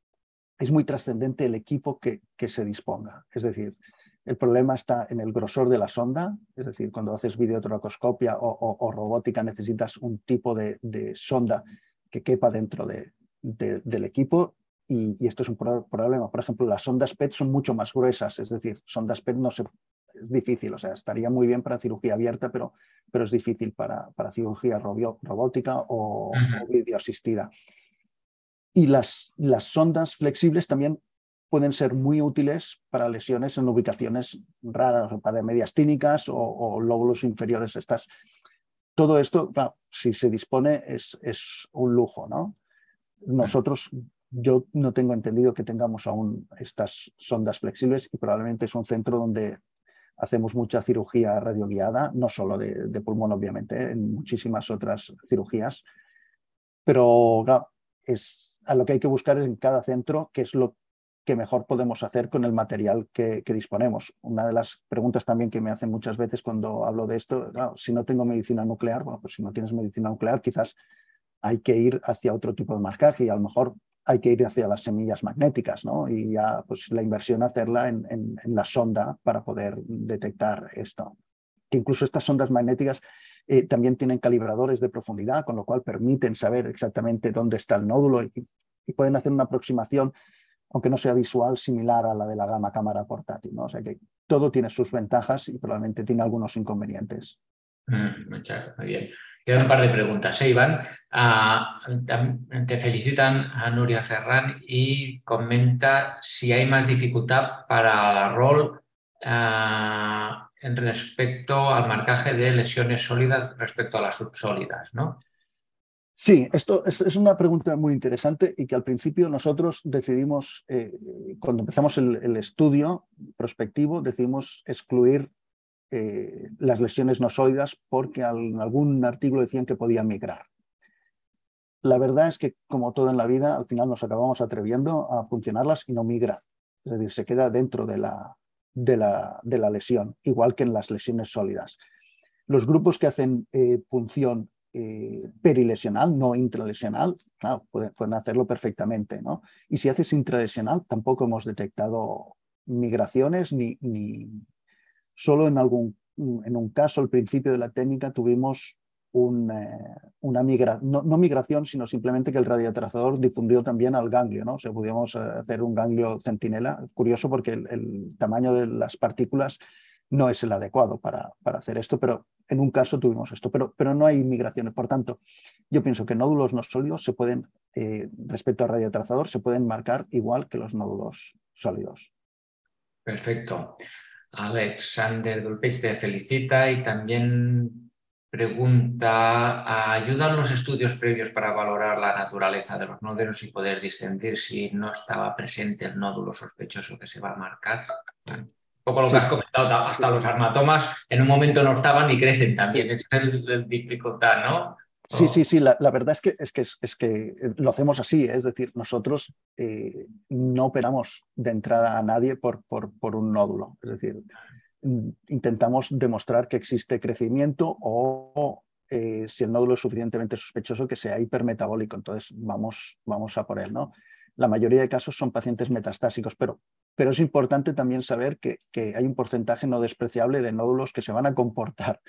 es muy trascendente el equipo que, que, se disponga. Es decir, el problema está en el grosor de la sonda, es decir, cuando haces videotracoscopia o, robótica necesitas un tipo de, sonda que quepa dentro de, del equipo y, esto es un problema. Por ejemplo, las sondas PET son mucho más gruesas, es decir, sondas PET no se, es difícil, o sea, estaría muy bien para cirugía abierta, pero, pero es difícil para, para cirugía robótica o, o videoasistida. Y las, las sondas flexibles también pueden ser muy útiles para lesiones en ubicaciones raras, para mediastínicas o, o lóbulos inferiores. Estas. Todo esto, si se dispone, es, es un lujo. ¿no? Nosotros, yo no tengo entendido que tengamos aún estas sondas flexibles y probablemente es un centro donde hacemos mucha cirugía radioguiada, no solo de, de pulmón, obviamente, en muchísimas otras cirugías. Pero es, a lo que hay que buscar es en cada centro qué es lo que mejor podemos hacer con el material que, disponemos. Una de las preguntas también que me hacen muchas veces cuando hablo de esto, si no tengo medicina nuclear, bueno, pues si no tienes medicina nuclear, quizás hay que ir hacia otro tipo de marcaje y a lo mejor hay que ir hacia las semillas magnéticas, ¿no? Y ya pues la inversión hacerla en, en, la sonda para poder detectar esto. Que incluso estas sondas magnéticas eh, también tienen calibradores de profundidad, con lo cual permiten saber exactamente dónde está el nódulo y, pueden hacer una aproximación, aunque no sea visual, similar a la de la gama cámara portátil, ¿no? O sea que todo tiene sus ventajas y probablemente tiene algunos inconvenientes. Mm, muy bien. Quedan un par de preguntas, ¿eh, Iván? Ah, te felicitan a Nuria Ferran y comenta si hay más dificultad para la rol ah, en respecto al marcaje de lesiones sólidas respecto a las subsólidas, ¿no? Sí, esto es, una pregunta muy interesante y que al principio nosotros decidimos, eh, cuando empezamos el, estudio prospectivo, decidimos excluir eh, las lesiones nosoidas porque en algún artículo decían que podían migrar. La verdad es que, como todo en la vida, al final nos acabamos atreviendo a funcionarlas y no migra. Es decir, se queda dentro de la, de la, de la lesión, igual que en las lesiones sólidas. Los grupos que hacen eh, punción eh, perilesional, no intralesional, claro, pueden, hacerlo perfectamente. ¿no? Y si haces intralesional, tampoco hemos detectado migraciones ni, ni, Solo en, algún, en un caso, al principio de la técnica, tuvimos eh, una migración, no, migración, sino simplemente que el radiotrazador difundió también al ganglio, ¿no? O sea, podíamos eh, hacer un ganglio centinela, curioso porque el, tamaño de las partículas no es el adecuado para, para, hacer esto, pero en un caso tuvimos esto, pero, pero no hay migraciones. Por tanto, yo pienso que nódulos no sólidos se pueden, eh, respecto al radiotrazador, se pueden marcar igual que los nódulos sólidos. Perfecto. Alexander Dulpech te felicita y también pregunta, ¿ayudan los estudios previos para valorar la naturaleza de los nódulos y poder distinguir si no estaba presente el nódulo sospechoso que se va a marcar? un poco lo que has comentado, hasta los armatomas en un momento no estaban y crecen también. es el, dificultad, ¿no? Sí, sí, sí, la, verdad es que, es, que, es que lo hacemos así, ¿eh? es decir, nosotros eh, no operamos de entrada a nadie por, por, por, un nódulo, es decir, intentamos demostrar que existe crecimiento o eh, si el nódulo es suficientemente sospechoso que sea hipermetabólico, entonces vamos, vamos a por él, ¿no? La mayoría de casos son pacientes metastásicos, pero, pero es importante también saber que, que hay un porcentaje no despreciable de nódulos que se van a comportar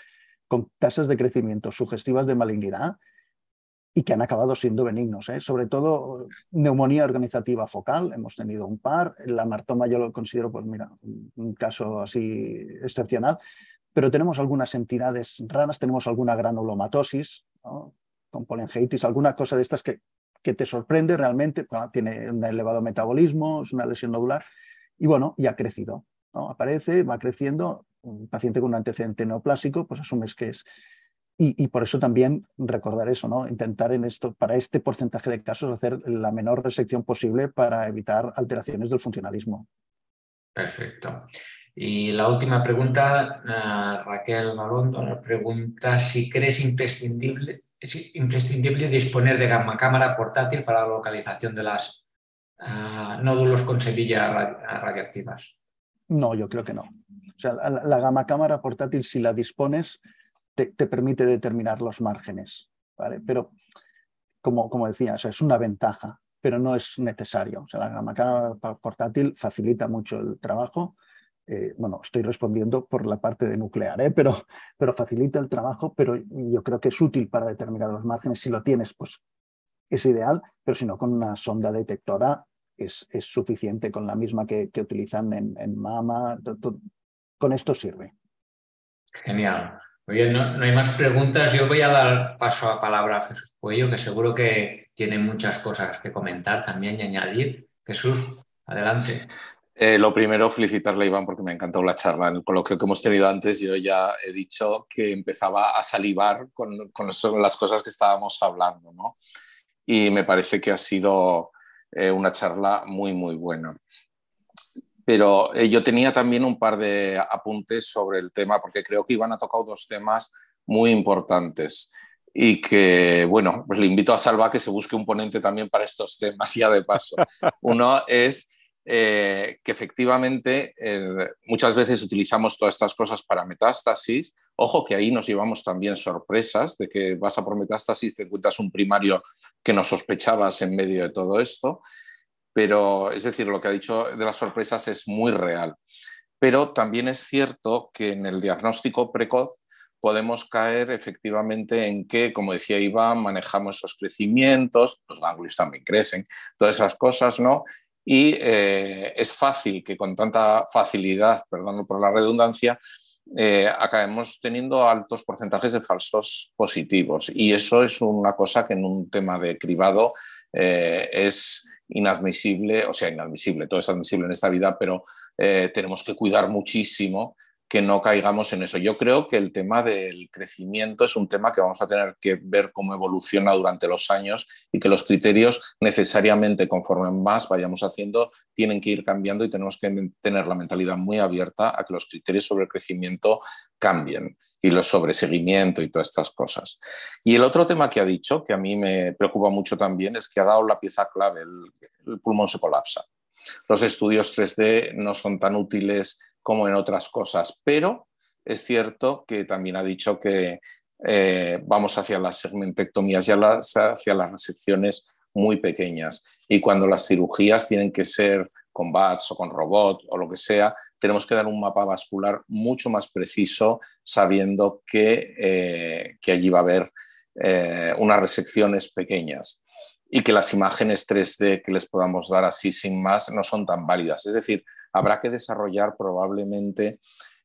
con tasas de crecimiento sugestivas de malignidad y que han acabado siendo benignos. ¿eh? Sobre todo neumonía organizativa focal, hemos tenido un par, la martoma yo lo considero, pues mira, un caso así excepcional, pero tenemos algunas entidades raras, tenemos alguna granulomatosis, con polengeitis, alguna cosa de estas que, que te sorprende realmente, tiene un elevado metabolismo, es una lesión nodular, y bueno, y ha crecido. Aparece, va creciendo, un paciente con un antecedente neoplásico, pues asumes que es. Y, por eso también recordar eso, ¿no? Intentar en esto, para este porcentaje de casos, hacer la menor resección posible para evitar alteraciones del funcionalismo. Perfecto. Y la última pregunta, uh, Raquel nos pregunta si crees imprescindible, imprescindible disponer de gamma cámara portátil para la localización de las ah, nódulos con semillas radiactivas. No, yo creo que no. O sea, la, gama cámara portátil, si la dispones, te, permite determinar los márgenes, ¿vale? Pero, como, como decía, es una ventaja, pero no es necesario. O sea, la gama cámara portátil facilita mucho el trabajo. Eh, bueno, estoy respondiendo por la parte de nuclear, ¿eh? pero, pero facilita el trabajo, pero yo creo que es útil para determinar los márgenes. Si lo tienes, pues es ideal, pero si no, con una sonda detectora es, es suficiente con la misma que, utilizan en mama con esto sirve. Genial. Muy bien, no, hay más preguntas. Yo voy a dar paso a palabra a Jesús Cuello, que seguro que tiene muchas cosas que comentar también y añadir. Jesús, adelante. Eh, lo primero, felicitarle, Iván, porque me ha encantado la charla. En el coloquio que hemos tenido antes, yo ya he dicho que empezaba a salivar con, con las cosas que estábamos hablando, ¿no? Y me parece que ha sido eh, una charla muy, muy buena. Pero eh, yo tenía también un par de apuntes sobre el tema, porque creo que Iván ha tocado dos temas muy importantes y que, bueno, pues le invito a Salva que se busque un ponente también para estos temas, ya de paso. Uno es eh, que efectivamente muchas veces utilizamos todas estas cosas para metástasis. Ojo que ahí nos llevamos también sorpresas de que vas a por metástasis, te encuentras un primario que no sospechabas en medio de todo esto. Pero es decir, lo que ha dicho de las sorpresas es muy real. Pero también es cierto que en el diagnóstico precoz podemos caer efectivamente en que, como decía Iván, manejamos esos crecimientos, los ganglios también crecen, todas esas cosas, ¿no? y eh, es fácil que con tanta facilidad, perdón por la redundancia, eh, acabemos teniendo altos porcentajes de falsos positivos. Y eso es una cosa que en un tema de cribado eh, es inadmisible, o sea, inadmisible, todo es admisible en esta vida, pero tenemos que cuidar muchísimo que no caigamos en eso. Yo creo que el tema del crecimiento es un tema que vamos a tener que ver cómo evoluciona durante los años y que los criterios necesariamente conforme más vayamos haciendo tienen que ir cambiando y tenemos que tener la mentalidad muy abierta a que los criterios sobre el crecimiento cambien y los sobreseguimiento y todas estas cosas. Y el otro tema que ha dicho, que a mí me preocupa mucho también, es que ha dado la pieza clave, el pulmón se colapsa. Los estudios 3D no son tan útiles como en otras cosas, pero es cierto que también ha dicho que eh, vamos hacia las segmentectomías y hacia las resecciones muy pequeñas. Y cuando las cirugías tienen que ser con BATS o con robot o lo que sea, tenemos que dar un mapa vascular mucho más preciso, sabiendo que, eh, que allí va a haber eh, unas resecciones pequeñas y que las imágenes 3D que les podamos dar así sin más no son tan válidas. Es decir, habrá que desarrollar probablemente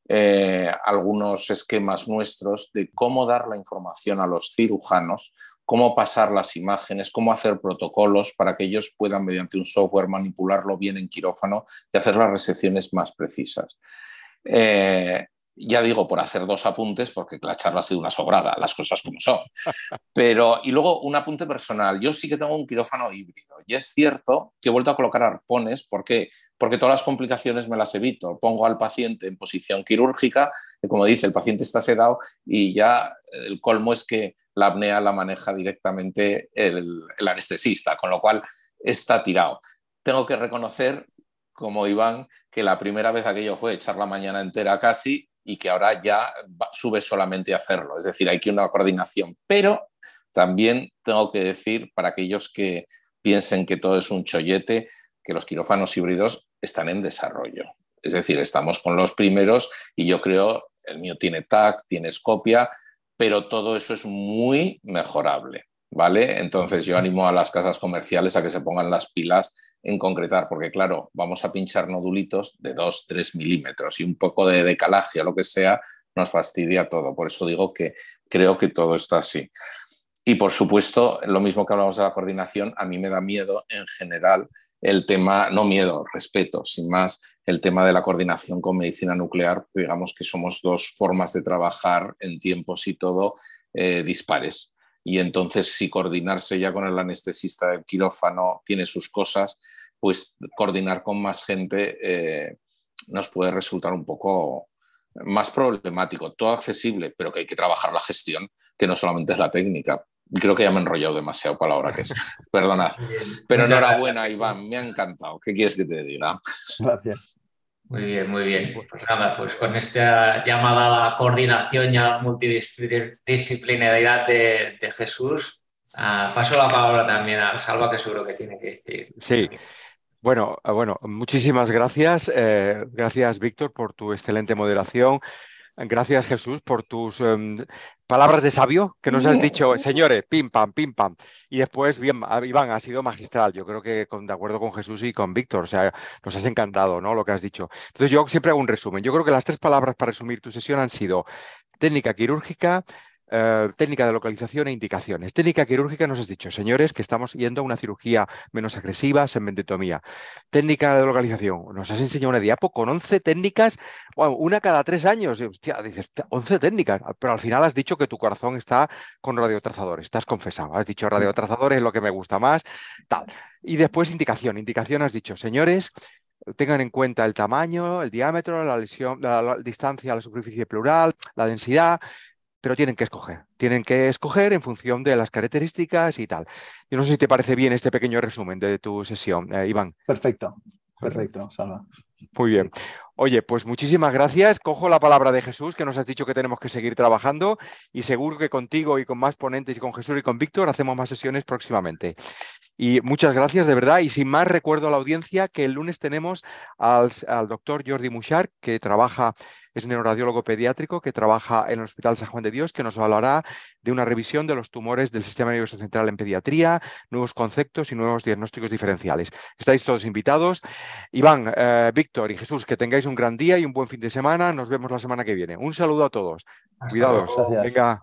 eh, algunos esquemas nuestros de cómo dar la información a los cirujanos, cómo pasar las imágenes, cómo hacer protocolos para que ellos puedan, mediante un software, manipularlo bien en quirófano y hacer las resecciones más precisas. Eh, ya digo, por hacer dos apuntes, porque la charla ha sido una sobrada, las cosas como son. Pero, y luego un apunte personal. Yo sí que tengo un quirófano híbrido. Y es cierto que he vuelto a colocar arpones. ¿Por qué? Porque todas las complicaciones me las evito. Pongo al paciente en posición quirúrgica, que como dice, el paciente está sedado y ya el colmo es que la apnea la maneja directamente el, el anestesista, con lo cual está tirado. Tengo que reconocer como Iván, que la primera vez aquello fue echar la mañana entera casi y que ahora ya sube solamente a hacerlo. Es decir, hay que una coordinación. Pero también tengo que decir, para aquellos que piensen que todo es un chollete, que los quirófanos híbridos están en desarrollo. Es decir, estamos con los primeros y yo creo, el mío tiene TAC, tiene Scopia, pero todo eso es muy mejorable. ¿Vale? Entonces yo animo a las casas comerciales a que se pongan las pilas en concretar, porque claro, vamos a pinchar nodulitos de 2, 3 milímetros y un poco de decalaje o lo que sea nos fastidia todo. Por eso digo que creo que todo está así. Y por supuesto, lo mismo que hablamos de la coordinación, a mí me da miedo en general el tema, no miedo, respeto, sin más, el tema de la coordinación con medicina nuclear, digamos que somos dos formas de trabajar en tiempos y todo eh, dispares y entonces si coordinarse ya con el anestesista del quirófano tiene sus cosas, pues coordinar con más gente eh, nos puede resultar un poco más problemático, todo accesible, pero que hay que trabajar la gestión, que no solamente es la técnica. Creo que ya me he enrollado demasiado para la hora que es. Perdonad. Pero enhorabuena, Iván, me ha encantado. ¿Qué quieres que te diga? Gracias. Muy bien, muy bien. Pues nada, pues con esta llamada a la coordinación y a la multidisciplinaridad de, Jesús, ah, paso la palabra también a Salva, que seguro que tiene que decir. Sí. Bueno, ah, bueno, muchísimas gracias. Eh, gracias, Víctor, por tu excelente moderación. Gracias, Jesús, por tus em, palabras de sabio que nos has dicho, señores, pim pam, pim pam. Y después, bien, Iván, ha sido magistral. Yo creo que con, de acuerdo con Jesús y con Víctor, o sea, nos has encantado, ¿no? Lo que has dicho. Entonces, yo siempre hago un resumen. Yo creo que las tres palabras para resumir tu sesión han sido técnica quirúrgica, eh, técnica de localización e indicaciones. Técnica quirúrgica nos has dicho, señores, que estamos yendo a una cirugía menos agresiva, segmentotomía. Técnica de localización, nos has enseñado una diapo con 11 técnicas, una cada tres años. Hostia, dices, 11 técnicas, pero al final has dicho que tu corazón está con radiotrazadores, estás confesado, has dicho radiotrazadores es lo que me gusta más, tal. Y después indicación, indicación has dicho, señores, tengan en cuenta el tamaño, el diámetro, la, lesión, la distancia a la superficie pleural, la densidad, pero tienen que escoger. Tienen que escoger en función de las características y tal. Yo no sé si te parece bien este pequeño resumen de tu sesión, eh, Iván. Perfecto. Perfecto, Salva. Muy bien. Oye, pues muchísimas gracias. Cojo la palabra de Jesús, que nos has dicho que tenemos que seguir trabajando y seguro que contigo y con más ponentes y con Jesús y con Víctor hacemos más sesiones próximamente. Y muchas gracias, de verdad. Y sin más, recuerdo a la audiencia que el lunes tenemos al, doctor Jordi Muchar, que trabaja es neuroradiólogo pediátrico que trabaja en el Hospital San Juan de Dios, que nos hablará de una revisión de los tumores del sistema nervioso central en pediatría, nuevos conceptos y nuevos diagnósticos diferenciales. Estáis todos invitados. Iván, eh, Víctor y Jesús, que tengáis un gran día y un buen fin de semana. Nos vemos la semana que viene. Un saludo a todos. Cuidados. Venga.